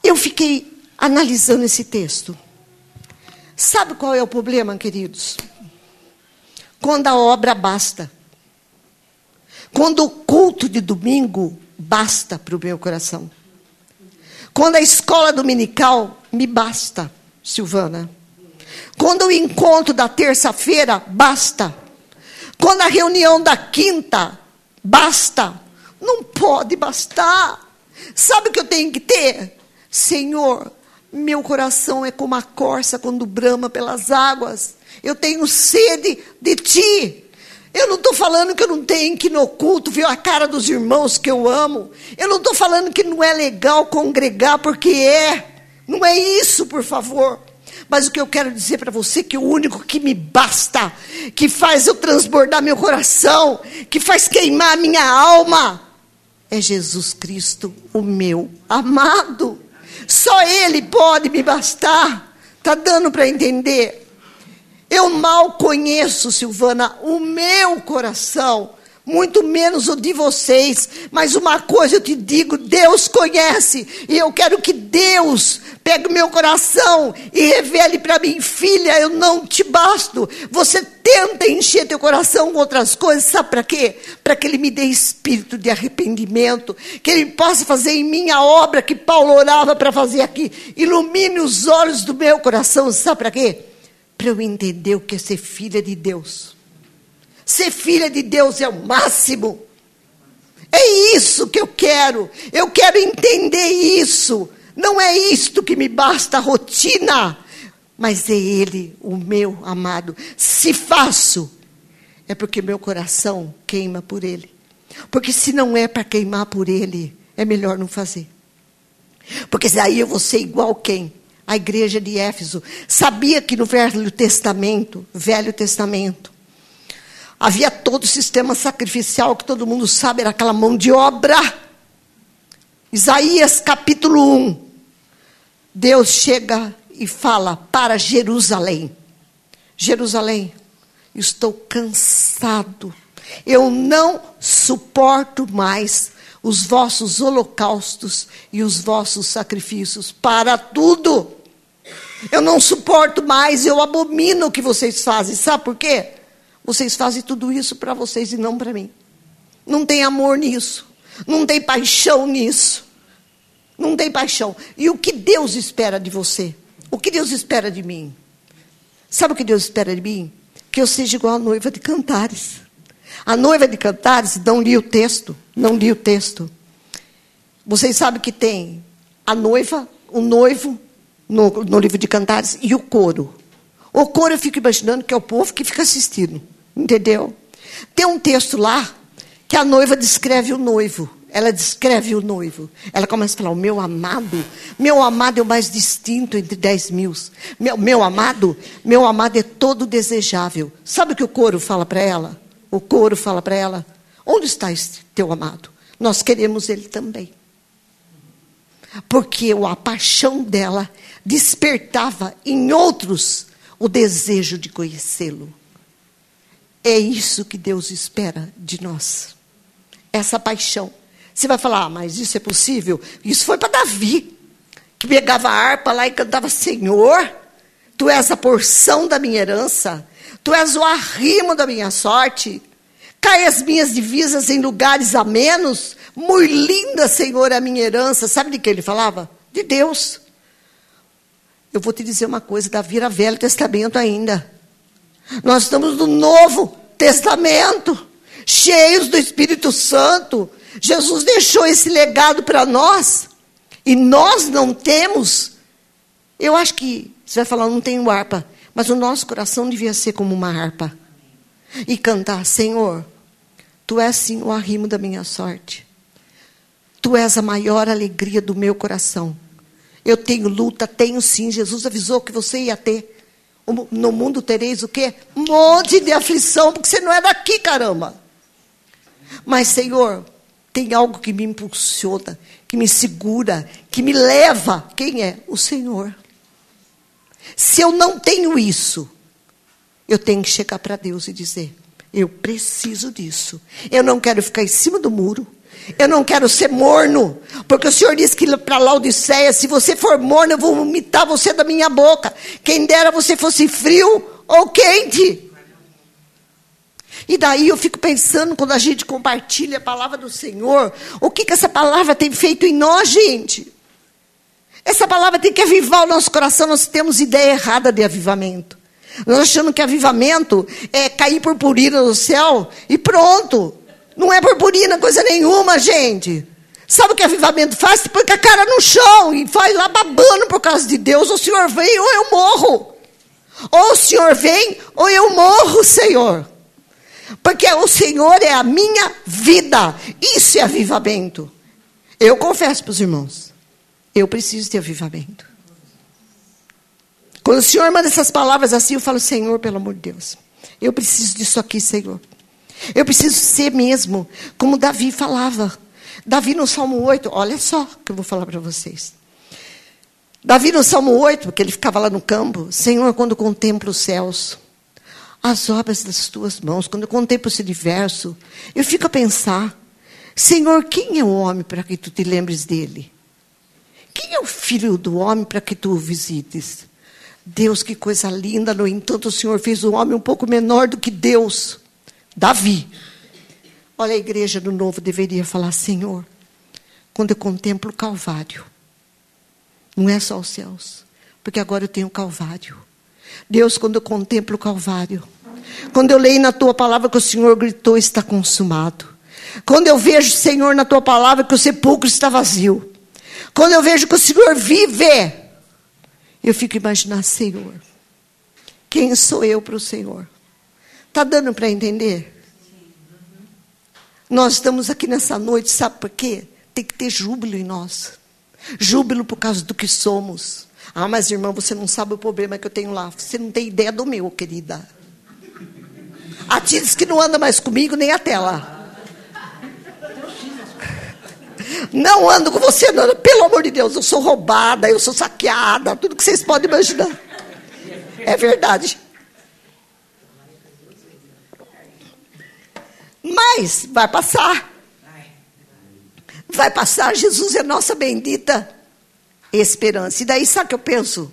eu fiquei analisando esse texto. Sabe qual é o problema, queridos? Quando a obra basta. Quando o culto de domingo basta para o meu coração. Quando a escola dominical me basta, Silvana. Quando o encontro da terça-feira basta. Quando a reunião da quinta Basta. Não pode bastar. Sabe o que eu tenho que ter? Senhor, meu coração é como a corça quando brama pelas águas. Eu tenho sede de ti. Eu não estou falando que eu não tenho que ir no culto ver a cara dos irmãos que eu amo. Eu não estou falando que não é legal congregar, porque é. Não é isso, por favor. Mas o que eu quero dizer para você é que o único que me basta, que faz eu transbordar meu coração, que faz queimar minha alma, é Jesus Cristo, o meu amado. Só Ele pode me bastar. Tá dando para entender? Eu mal conheço, Silvana, o meu coração muito menos o de vocês. Mas uma coisa eu te digo: Deus conhece, e eu quero que Deus pegue o meu coração e revele para mim, filha, eu não te basto. Você tenta encher teu coração com outras coisas, sabe para quê? Para que Ele me dê espírito de arrependimento, que Ele possa fazer em mim a obra que Paulo orava para fazer aqui. Ilumine os olhos do meu coração, sabe para quê? Para eu entender o que é ser filha de Deus. Ser filha de Deus é o máximo. É isso que eu quero. Eu quero entender isso. Não é isto que me basta a rotina, mas é Ele, o meu amado. Se faço, é porque meu coração queima por Ele. Porque se não é para queimar por Ele, é melhor não fazer. Porque daí eu vou ser igual quem? A igreja de Éfeso. Sabia que no Velho Testamento, Velho Testamento, Havia todo o sistema sacrificial que todo mundo sabe, era aquela mão de obra. Isaías capítulo 1. Deus chega e fala para Jerusalém: Jerusalém, estou cansado. Eu não suporto mais os vossos holocaustos e os vossos sacrifícios. Para tudo. Eu não suporto mais, eu abomino o que vocês fazem. Sabe por quê? Vocês fazem tudo isso para vocês e não para mim. Não tem amor nisso. Não tem paixão nisso. Não tem paixão. E o que Deus espera de você? O que Deus espera de mim? Sabe o que Deus espera de mim? Que eu seja igual a noiva de cantares. A noiva de cantares, não li o texto, não li o texto. Vocês sabem que tem a noiva, o noivo, no, no livro de cantares, e o coro. O coro eu fico imaginando que é o povo que fica assistindo. Entendeu? Tem um texto lá que a noiva descreve o noivo. Ela descreve o noivo. Ela começa a falar: o meu amado, meu amado é o mais distinto entre dez mil. Meu, meu amado, meu amado é todo desejável. Sabe o que o coro fala para ela? O coro fala para ela: onde está esse teu amado? Nós queremos ele também. Porque a paixão dela despertava em outros o desejo de conhecê-lo. É isso que Deus espera de nós. Essa paixão. Você vai falar, ah, mas isso é possível? Isso foi para Davi, que pegava a harpa lá e cantava: Senhor, tu és a porção da minha herança, tu és o arrimo da minha sorte. Cai as minhas divisas em lugares a menos. Muito linda, Senhor, é a minha herança. Sabe de que ele falava? De Deus. Eu vou te dizer uma coisa: Davi era Velho Testamento ainda. Nós estamos no Novo Testamento, cheios do Espírito Santo. Jesus deixou esse legado para nós. E nós não temos. Eu acho que você vai falar, não tenho harpa. Mas o nosso coração devia ser como uma harpa. E cantar, Senhor, Tu és sim o arrimo da minha sorte. Tu és a maior alegria do meu coração. Eu tenho luta, tenho sim. Jesus avisou que você ia ter. No mundo tereis o quê? Um monte de aflição, porque você não é daqui, caramba. Mas, Senhor, tem algo que me impulsiona, que me segura, que me leva. Quem é? O Senhor. Se eu não tenho isso, eu tenho que chegar para Deus e dizer: eu preciso disso. Eu não quero ficar em cima do muro. Eu não quero ser morno, porque o Senhor disse que para Laodiceia, se você for morno, eu vou vomitar você da minha boca. Quem dera você fosse frio ou quente. E daí eu fico pensando, quando a gente compartilha a palavra do Senhor, o que, que essa palavra tem feito em nós, gente? Essa palavra tem que avivar o nosso coração, nós temos ideia errada de avivamento. Nós achamos que avivamento é cair purpurina no céu e pronto. Não é purpurina coisa nenhuma, gente. Sabe o que avivamento faz? Põe com a cara no chão e vai lá babando por causa de Deus. O Senhor vem ou eu morro. Ou o Senhor vem, ou eu morro, Senhor. Porque o Senhor é a minha vida. Isso é avivamento. Eu confesso para os irmãos. Eu preciso de avivamento. Quando o Senhor manda essas palavras assim, eu falo, Senhor, pelo amor de Deus. Eu preciso disso aqui, Senhor. Eu preciso ser mesmo, como Davi falava. Davi no Salmo 8, olha só que eu vou falar para vocês. Davi no Salmo 8, porque ele ficava lá no campo, Senhor, quando contemplo os céus, as obras das tuas mãos, quando eu contemplo esse universo, eu fico a pensar, Senhor, quem é o homem para que tu te lembres dele? Quem é o filho do homem para que tu o visites? Deus, que coisa linda, no entanto, o Senhor fez o homem um pouco menor do que Deus. Davi. Olha, a igreja do novo deveria falar: Senhor, quando eu contemplo o Calvário, não é só os céus, porque agora eu tenho o Calvário. Deus, quando eu contemplo o Calvário, quando eu leio na tua palavra que o Senhor gritou, está consumado. Quando eu vejo, Senhor, na tua palavra que o sepulcro está vazio. Quando eu vejo que o Senhor vive, eu fico imaginando, Senhor, quem sou eu para o Senhor? Está dando para entender? Nós estamos aqui nessa noite, sabe por quê? Tem que ter júbilo em nós. Júbilo por causa do que somos. Ah, mas irmã, você não sabe o problema que eu tenho lá. Você não tem ideia do meu, querida. A diz que não anda mais comigo, nem até lá. Não ando com você, não. Pelo amor de Deus, eu sou roubada, eu sou saqueada, tudo que vocês podem imaginar. É verdade. Mas vai passar. Vai passar. Jesus é nossa bendita esperança. E daí, sabe o que eu penso,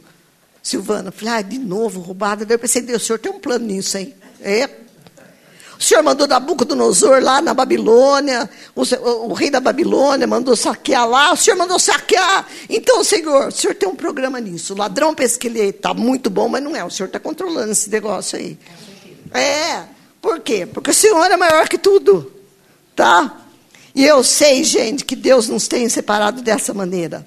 Silvana? Falei, ah, de novo, roubada. Daí eu pensei, Deus, o senhor tem um plano nisso, hein? É. O senhor mandou Nabucodonosor lá na Babilônia, o, o, rei da Babilônia mandou saquear lá, o senhor mandou saquear. Então, senhor, o senhor tem um programa nisso. O ladrão pensa que ele está muito bom, mas não é. O senhor está controlando esse negócio aí. É. Por quê? Porque o Senhor é maior que tudo. Tá? E eu sei, gente, que Deus nos tem separado dessa maneira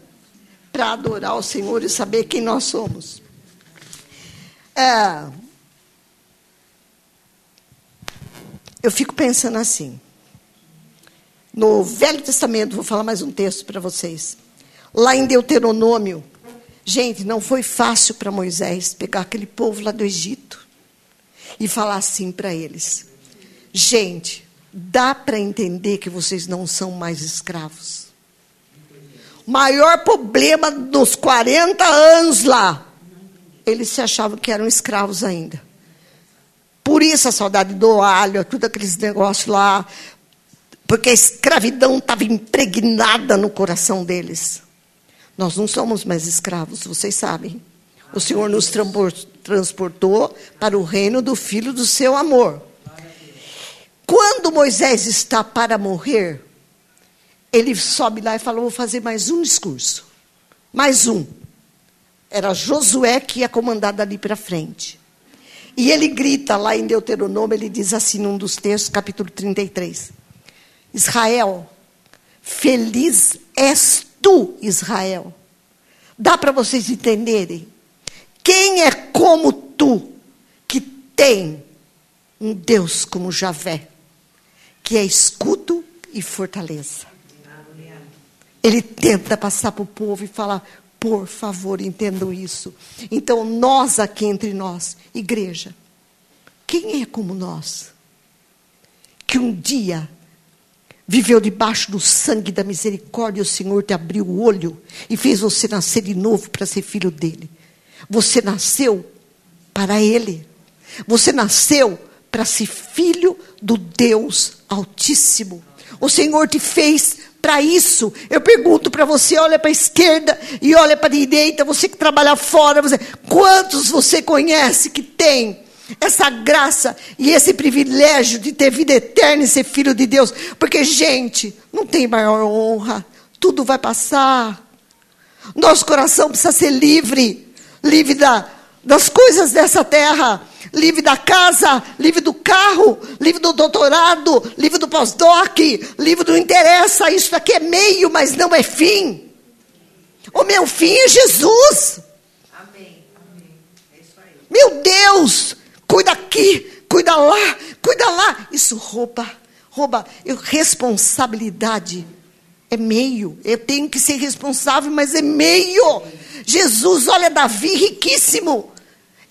para adorar o Senhor e saber quem nós somos. É, eu fico pensando assim. No Velho Testamento, vou falar mais um texto para vocês. Lá em Deuteronômio, gente, não foi fácil para Moisés pegar aquele povo lá do Egito e falar assim para eles: gente, dá para entender que vocês não são mais escravos. O maior problema dos 40 anos lá, eles se achavam que eram escravos ainda. Por isso a saudade do alho, tudo aqueles negócios lá, porque a escravidão estava impregnada no coração deles. Nós não somos mais escravos, vocês sabem. O Senhor nos transportou para o reino do Filho do seu amor. Quando Moisés está para morrer, ele sobe lá e fala: Vou fazer mais um discurso. Mais um. Era Josué que ia comandar dali para frente. E ele grita lá em Deuteronômio, ele diz assim num dos textos, capítulo 33. Israel, feliz és tu, Israel. Dá para vocês entenderem? Quem é como tu, que tem um Deus como Javé, que é escudo e fortaleza? Ele tenta passar para o povo e falar: por favor, entendam isso. Então, nós aqui entre nós, igreja, quem é como nós? Que um dia viveu debaixo do sangue da misericórdia, o Senhor te abriu o olho e fez você nascer de novo para ser filho dele. Você nasceu para Ele. Você nasceu para ser filho do Deus Altíssimo. O Senhor te fez para isso. Eu pergunto para você, olha para a esquerda e olha para a direita, você que trabalha fora, você, quantos você conhece que tem essa graça e esse privilégio de ter vida eterna e ser filho de Deus? Porque, gente, não tem maior honra. Tudo vai passar. Nosso coração precisa ser livre livre da, das coisas dessa terra, livre da casa, livre do carro, livre do doutorado, livre do pós-doc, livre do interessa. Isso aqui é meio, mas não é fim. O meu fim é Jesus. Amém. Amém. É isso aí. Meu Deus, cuida aqui, cuida lá, cuida lá. Isso rouba, rouba. Eu, responsabilidade é meio. Eu tenho que ser responsável, mas é meio. Jesus, olha Davi, riquíssimo.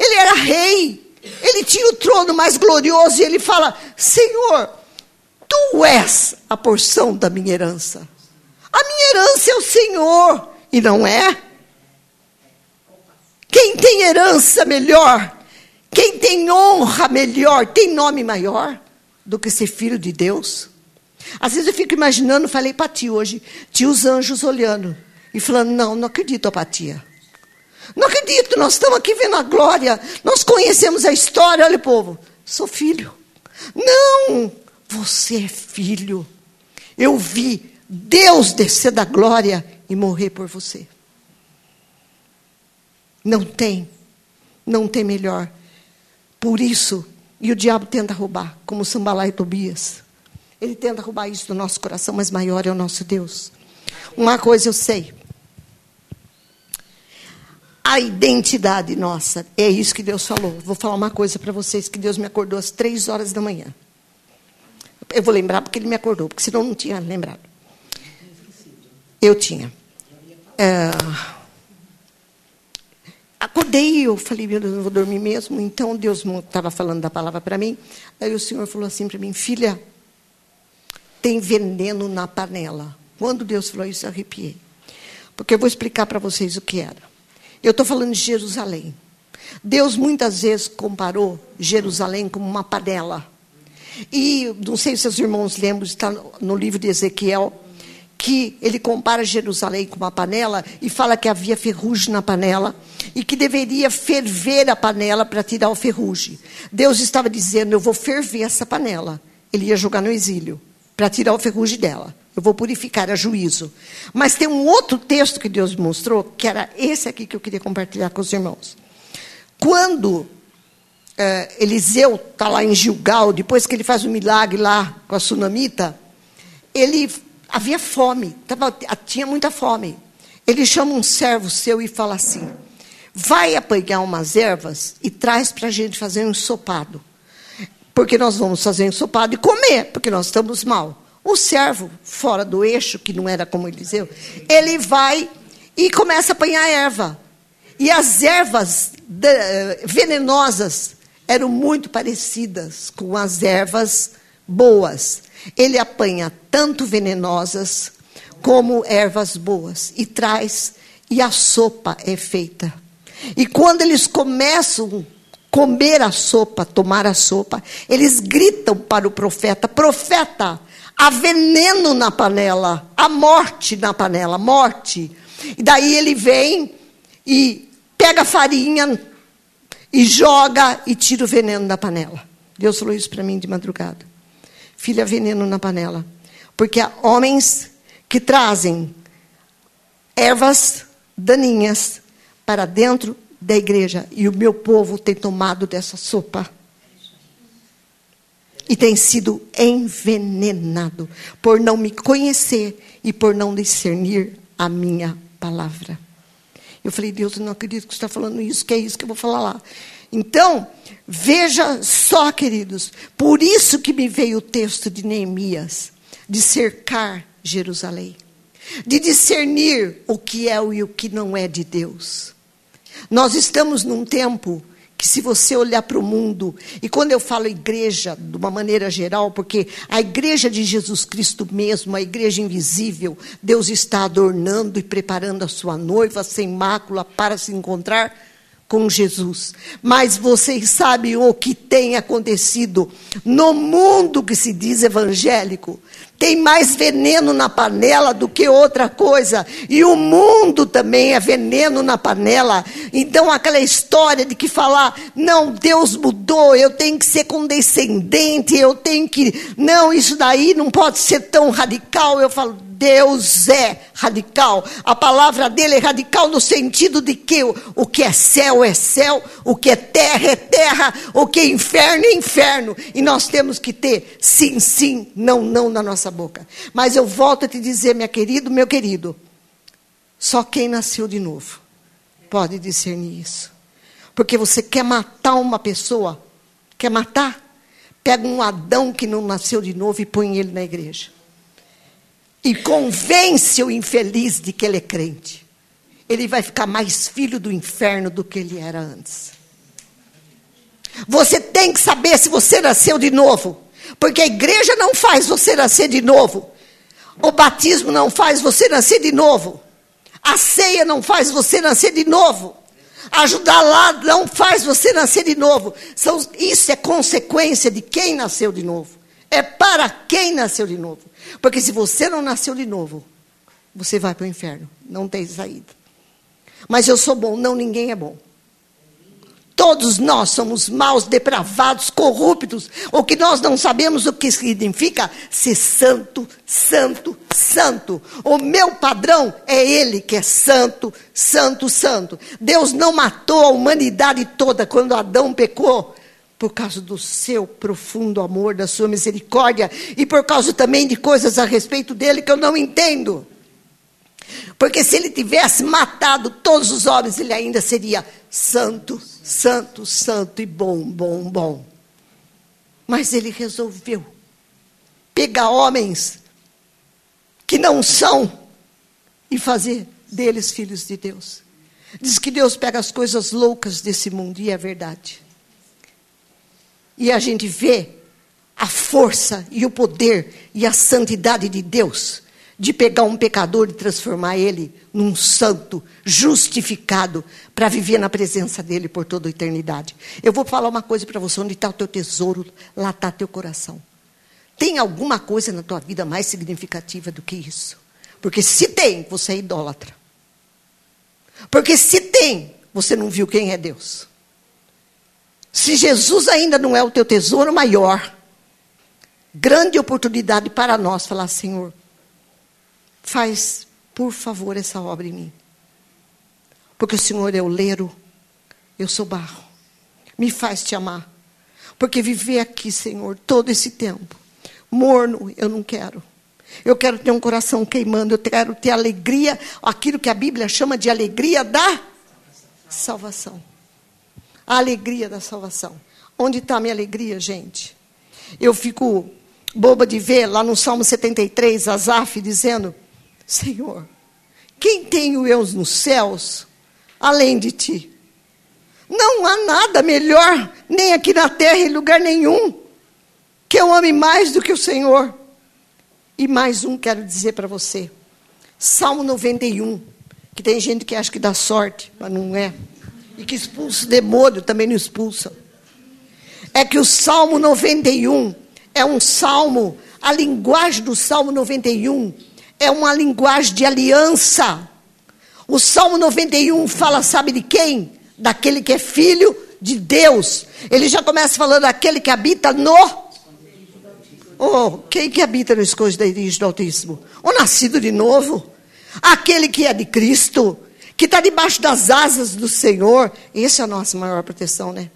Ele era rei. Ele tinha o trono mais glorioso e ele fala: Senhor, tu és a porção da minha herança. A minha herança é o Senhor, e não é? Quem tem herança melhor, quem tem honra melhor, tem nome maior do que ser filho de Deus? Às vezes eu fico imaginando, falei para ti hoje, tinha os anjos olhando e falando: Não, não acredito, apatia. Não acredito, nós estamos aqui vendo a glória, nós conhecemos a história, olha, povo, sou filho. Não, você é filho. Eu vi Deus descer da glória e morrer por você. Não tem, não tem melhor. Por isso, e o diabo tenta roubar, como Sambalá e Tobias. Ele tenta roubar isso do nosso coração, mas maior é o nosso Deus. Uma coisa eu sei. A identidade nossa, é isso que Deus falou. Vou falar uma coisa para vocês, que Deus me acordou às três horas da manhã. Eu vou lembrar porque Ele me acordou, porque senão não tinha lembrado. Eu tinha. É, acordei e eu falei, meu Deus, não vou dormir mesmo. Então Deus estava falando da palavra para mim. Aí o Senhor falou assim para mim, filha, tem veneno na panela. Quando Deus falou isso, eu arrepiei. Porque eu vou explicar para vocês o que era. Eu estou falando de Jerusalém. Deus muitas vezes comparou Jerusalém como uma panela. E não sei se os irmãos lembram, está no livro de Ezequiel, que ele compara Jerusalém com uma panela e fala que havia ferrugem na panela e que deveria ferver a panela para tirar o ferrugem. Deus estava dizendo: Eu vou ferver essa panela. Ele ia jogar no exílio para tirar o ferrugem dela. Eu vou purificar a juízo. Mas tem um outro texto que Deus mostrou, que era esse aqui que eu queria compartilhar com os irmãos. Quando é, Eliseu está lá em Gilgal, depois que ele faz o um milagre lá com a sunamita, ele havia fome, tava, tinha muita fome. Ele chama um servo seu e fala assim: vai apanhar umas ervas e traz para a gente fazer um ensopado. Porque nós vamos fazer um ensopado e comer, porque nós estamos mal. O servo, fora do eixo, que não era como Eliseu, ele vai e começa a apanhar erva. E as ervas venenosas eram muito parecidas com as ervas boas. Ele apanha tanto venenosas como ervas boas e traz, e a sopa é feita. E quando eles começam a comer a sopa, tomar a sopa, eles gritam para o profeta: Profeta, há veneno na panela, há morte na panela, morte. E daí ele vem e pega farinha e joga e tira o veneno da panela. Deus falou isso para mim de madrugada filha veneno na panela. Porque há homens que trazem ervas daninhas para dentro da igreja. E o meu povo tem tomado dessa sopa. E tem sido envenenado por não me conhecer e por não discernir a minha palavra. Eu falei, Deus, eu não acredito que você está falando isso, que é isso que eu vou falar lá. Então, veja só, queridos, por isso que me veio o texto de Neemias, de cercar Jerusalém, de discernir o que é e o que não é de Deus. Nós estamos num tempo que se você olhar para o mundo, e quando eu falo igreja, de uma maneira geral, porque a igreja de Jesus Cristo mesmo, a igreja invisível, Deus está adornando e preparando a sua noiva sem mácula para se encontrar com Jesus. Mas vocês sabem o que tem acontecido no mundo que se diz evangélico? Tem mais veneno na panela do que outra coisa. E o mundo também é veneno na panela. Então, aquela história de que falar, não, Deus mudou, eu tenho que ser condescendente, eu tenho que. Não, isso daí não pode ser tão radical. Eu falo, Deus é radical. A palavra dele é radical no sentido de que o, o que é céu é céu, o que é terra é terra, o que é inferno é inferno. E nós temos que ter sim, sim, não, não na nossa boca. Mas eu volto a te dizer, minha querida, meu querido, só quem nasceu de novo pode discernir isso. Porque você quer matar uma pessoa, quer matar? Pega um Adão que não nasceu de novo e põe ele na igreja. E convence o infeliz de que ele é crente. Ele vai ficar mais filho do inferno do que ele era antes. Você tem que saber se você nasceu de novo. Porque a igreja não faz você nascer de novo. O batismo não faz você nascer de novo. A ceia não faz você nascer de novo. Ajudar lá não faz você nascer de novo. São, isso é consequência de quem nasceu de novo. É para quem nasceu de novo. Porque se você não nasceu de novo, você vai para o inferno. Não tem saída. Mas eu sou bom. Não, ninguém é bom. Todos nós somos maus, depravados, corruptos. O que nós não sabemos o que significa ser santo, santo, santo. O meu padrão é ele que é santo, santo, santo. Deus não matou a humanidade toda quando Adão pecou por causa do seu profundo amor, da sua misericórdia e por causa também de coisas a respeito dele que eu não entendo. Porque se ele tivesse matado todos os homens, ele ainda seria santo, santo, santo e bom, bom, bom. Mas ele resolveu pegar homens que não são e fazer deles filhos de Deus. Diz que Deus pega as coisas loucas desse mundo, e é verdade. E a gente vê a força e o poder e a santidade de Deus de pegar um pecador e transformar ele num santo, justificado, para viver na presença dele por toda a eternidade. Eu vou falar uma coisa para você: onde está o teu tesouro, lá está teu coração. Tem alguma coisa na tua vida mais significativa do que isso? Porque se tem, você é idólatra. Porque se tem, você não viu quem é Deus. Se Jesus ainda não é o teu tesouro maior, grande oportunidade para nós falar, Senhor, Faz, por favor, essa obra em mim. Porque o Senhor é o leiro, eu sou barro. Me faz te amar. Porque viver aqui, Senhor, todo esse tempo, morno, eu não quero. Eu quero ter um coração queimando, eu quero ter alegria, aquilo que a Bíblia chama de alegria da salvação. A alegria da salvação. Onde está a minha alegria, gente? Eu fico boba de ver lá no Salmo 73, Asaf dizendo: Senhor, quem tenho eu nos céus além de ti? Não há nada melhor, nem aqui na terra, em lugar nenhum, que eu ame mais do que o Senhor. E mais um quero dizer para você. Salmo 91, que tem gente que acha que dá sorte, mas não é. E que expulsa o demônio, também não expulsa. É que o Salmo 91 é um salmo, a linguagem do Salmo 91 é uma linguagem de aliança. O Salmo 91 fala, sabe de quem? Daquele que é filho de Deus. Ele já começa falando daquele que habita no. Oh, quem que habita no igreja do Altíssimo? O nascido de novo. Aquele que é de Cristo, que está debaixo das asas do Senhor. Essa é a nossa maior proteção, né?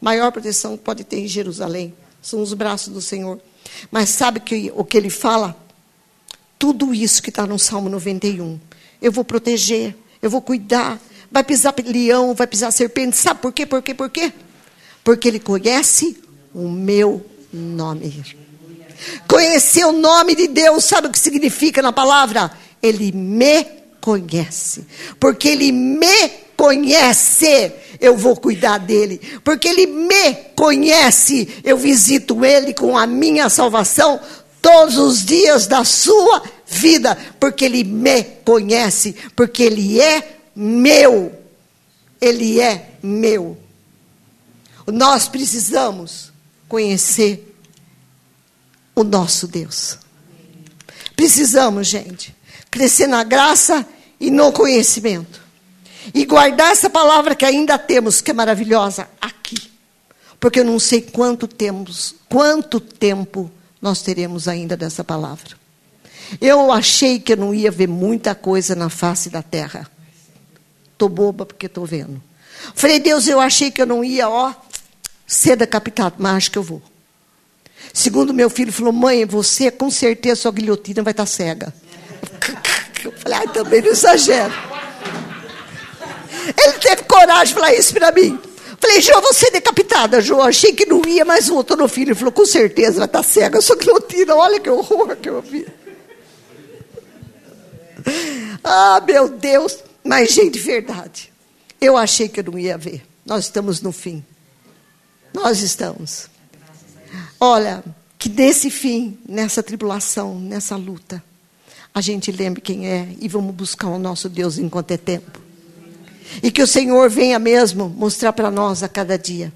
Maior proteção que pode ter em Jerusalém. São os braços do Senhor. Mas sabe que, o que ele fala? tudo isso que está no Salmo 91. Eu vou proteger, eu vou cuidar. Vai pisar leão, vai pisar serpente. Sabe por quê? Por quê? Por quê? Porque ele conhece o meu nome. Conhecer o nome de Deus, sabe o que significa na palavra? Ele me conhece. Porque ele me conhece, eu vou cuidar dele. Porque ele me conhece, eu visito ele com a minha salvação todos os dias da sua vida, porque Ele me conhece, porque Ele é meu. Ele é meu. Nós precisamos conhecer o nosso Deus. Precisamos, gente, crescer na graça e no conhecimento. E guardar essa palavra que ainda temos, que é maravilhosa, aqui. Porque eu não sei quanto temos, quanto tempo nós teremos ainda dessa palavra. Eu achei que eu não ia ver muita coisa na face da terra. Estou boba porque estou vendo. Falei, Deus, eu achei que eu não ia, ó, ser decapitado, mas acho que eu vou. Segundo meu filho falou, mãe, você com certeza sua guilhotina vai estar cega. [LAUGHS] [LAUGHS] Eu falei, ai, também não exagero. Ele teve coragem de falar isso para mim. Falei, Jô, você decapitada, Jô. Achei que não ia, mas voltou no filho. Ele falou, com certeza vai estar tá cega, só que não. Olha que horror que eu vi. Ah, meu Deus. Mas, gente, verdade. Eu achei que eu não ia ver. Nós estamos no fim. Nós estamos. Olha, que desse fim, nessa tribulação, nessa luta, a gente lembre quem é e vamos buscar o nosso Deus enquanto é tempo. E que o Senhor venha mesmo mostrar para nós a cada dia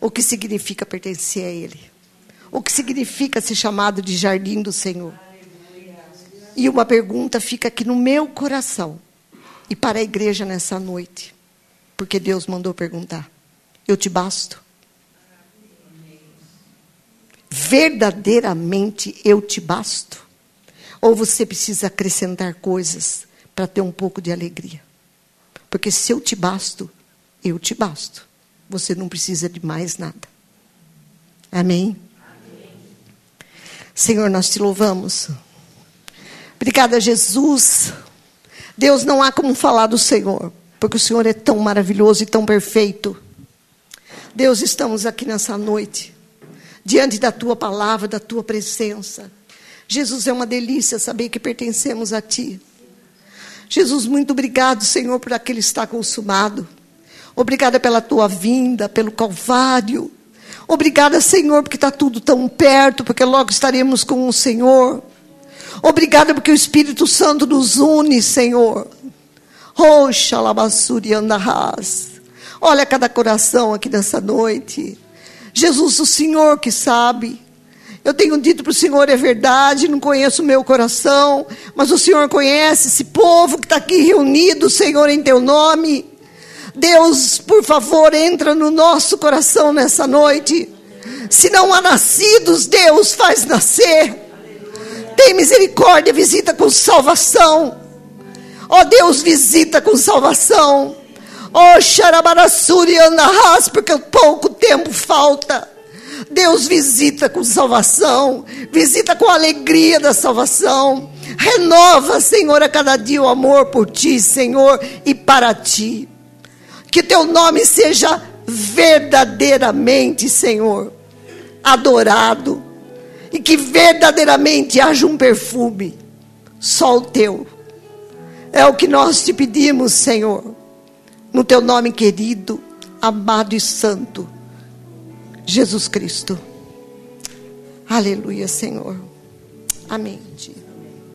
o que significa pertencer a Ele. O que significa ser chamado de jardim do Senhor. E uma pergunta fica aqui no meu coração e para a igreja nessa noite, porque Deus mandou perguntar: Eu te basto? Verdadeiramente eu te basto? Ou você precisa acrescentar coisas para ter um pouco de alegria? Porque se eu te basto, eu te basto. Você não precisa de mais nada. Amém? Amém. Senhor, nós te louvamos. Obrigada, Jesus. Deus, não há como falar do Senhor, porque o Senhor é tão maravilhoso e tão perfeito. Deus, estamos aqui nessa noite, diante da tua palavra, da tua presença. Jesus, é uma delícia saber que pertencemos a ti. Jesus, muito obrigado, Senhor, por aquele está consumado. Obrigada pela tua vinda, pelo Calvário. Obrigada, Senhor, porque está tudo tão perto, porque logo estaremos com o Senhor. Obrigada porque o Espírito Santo nos une, Senhor. Olha cada coração aqui nessa noite. Jesus, o Senhor que sabe. Eu tenho dito para o Senhor, é verdade, não conheço o meu coração, mas o Senhor conhece esse povo que está aqui reunido, Senhor, em teu nome. Deus, por favor, entra no nosso coração nessa noite. Se não há nascidos, Deus faz nascer. Tem misericórdia, visita com salvação. Ó oh, Deus, visita com salvação. Ó oh, Xarabarassuri Andarras, porque pouco tempo falta. Deus visita com salvação, visita com alegria da salvação. Renova, Senhor, a cada dia o amor por ti, Senhor, e para ti. Que teu nome seja verdadeiramente, Senhor, adorado. E que verdadeiramente haja um perfume, só o teu. É o que nós te pedimos, Senhor, no teu nome querido, amado e santo Jesus Cristo. Aleluia, Senhor. Amém.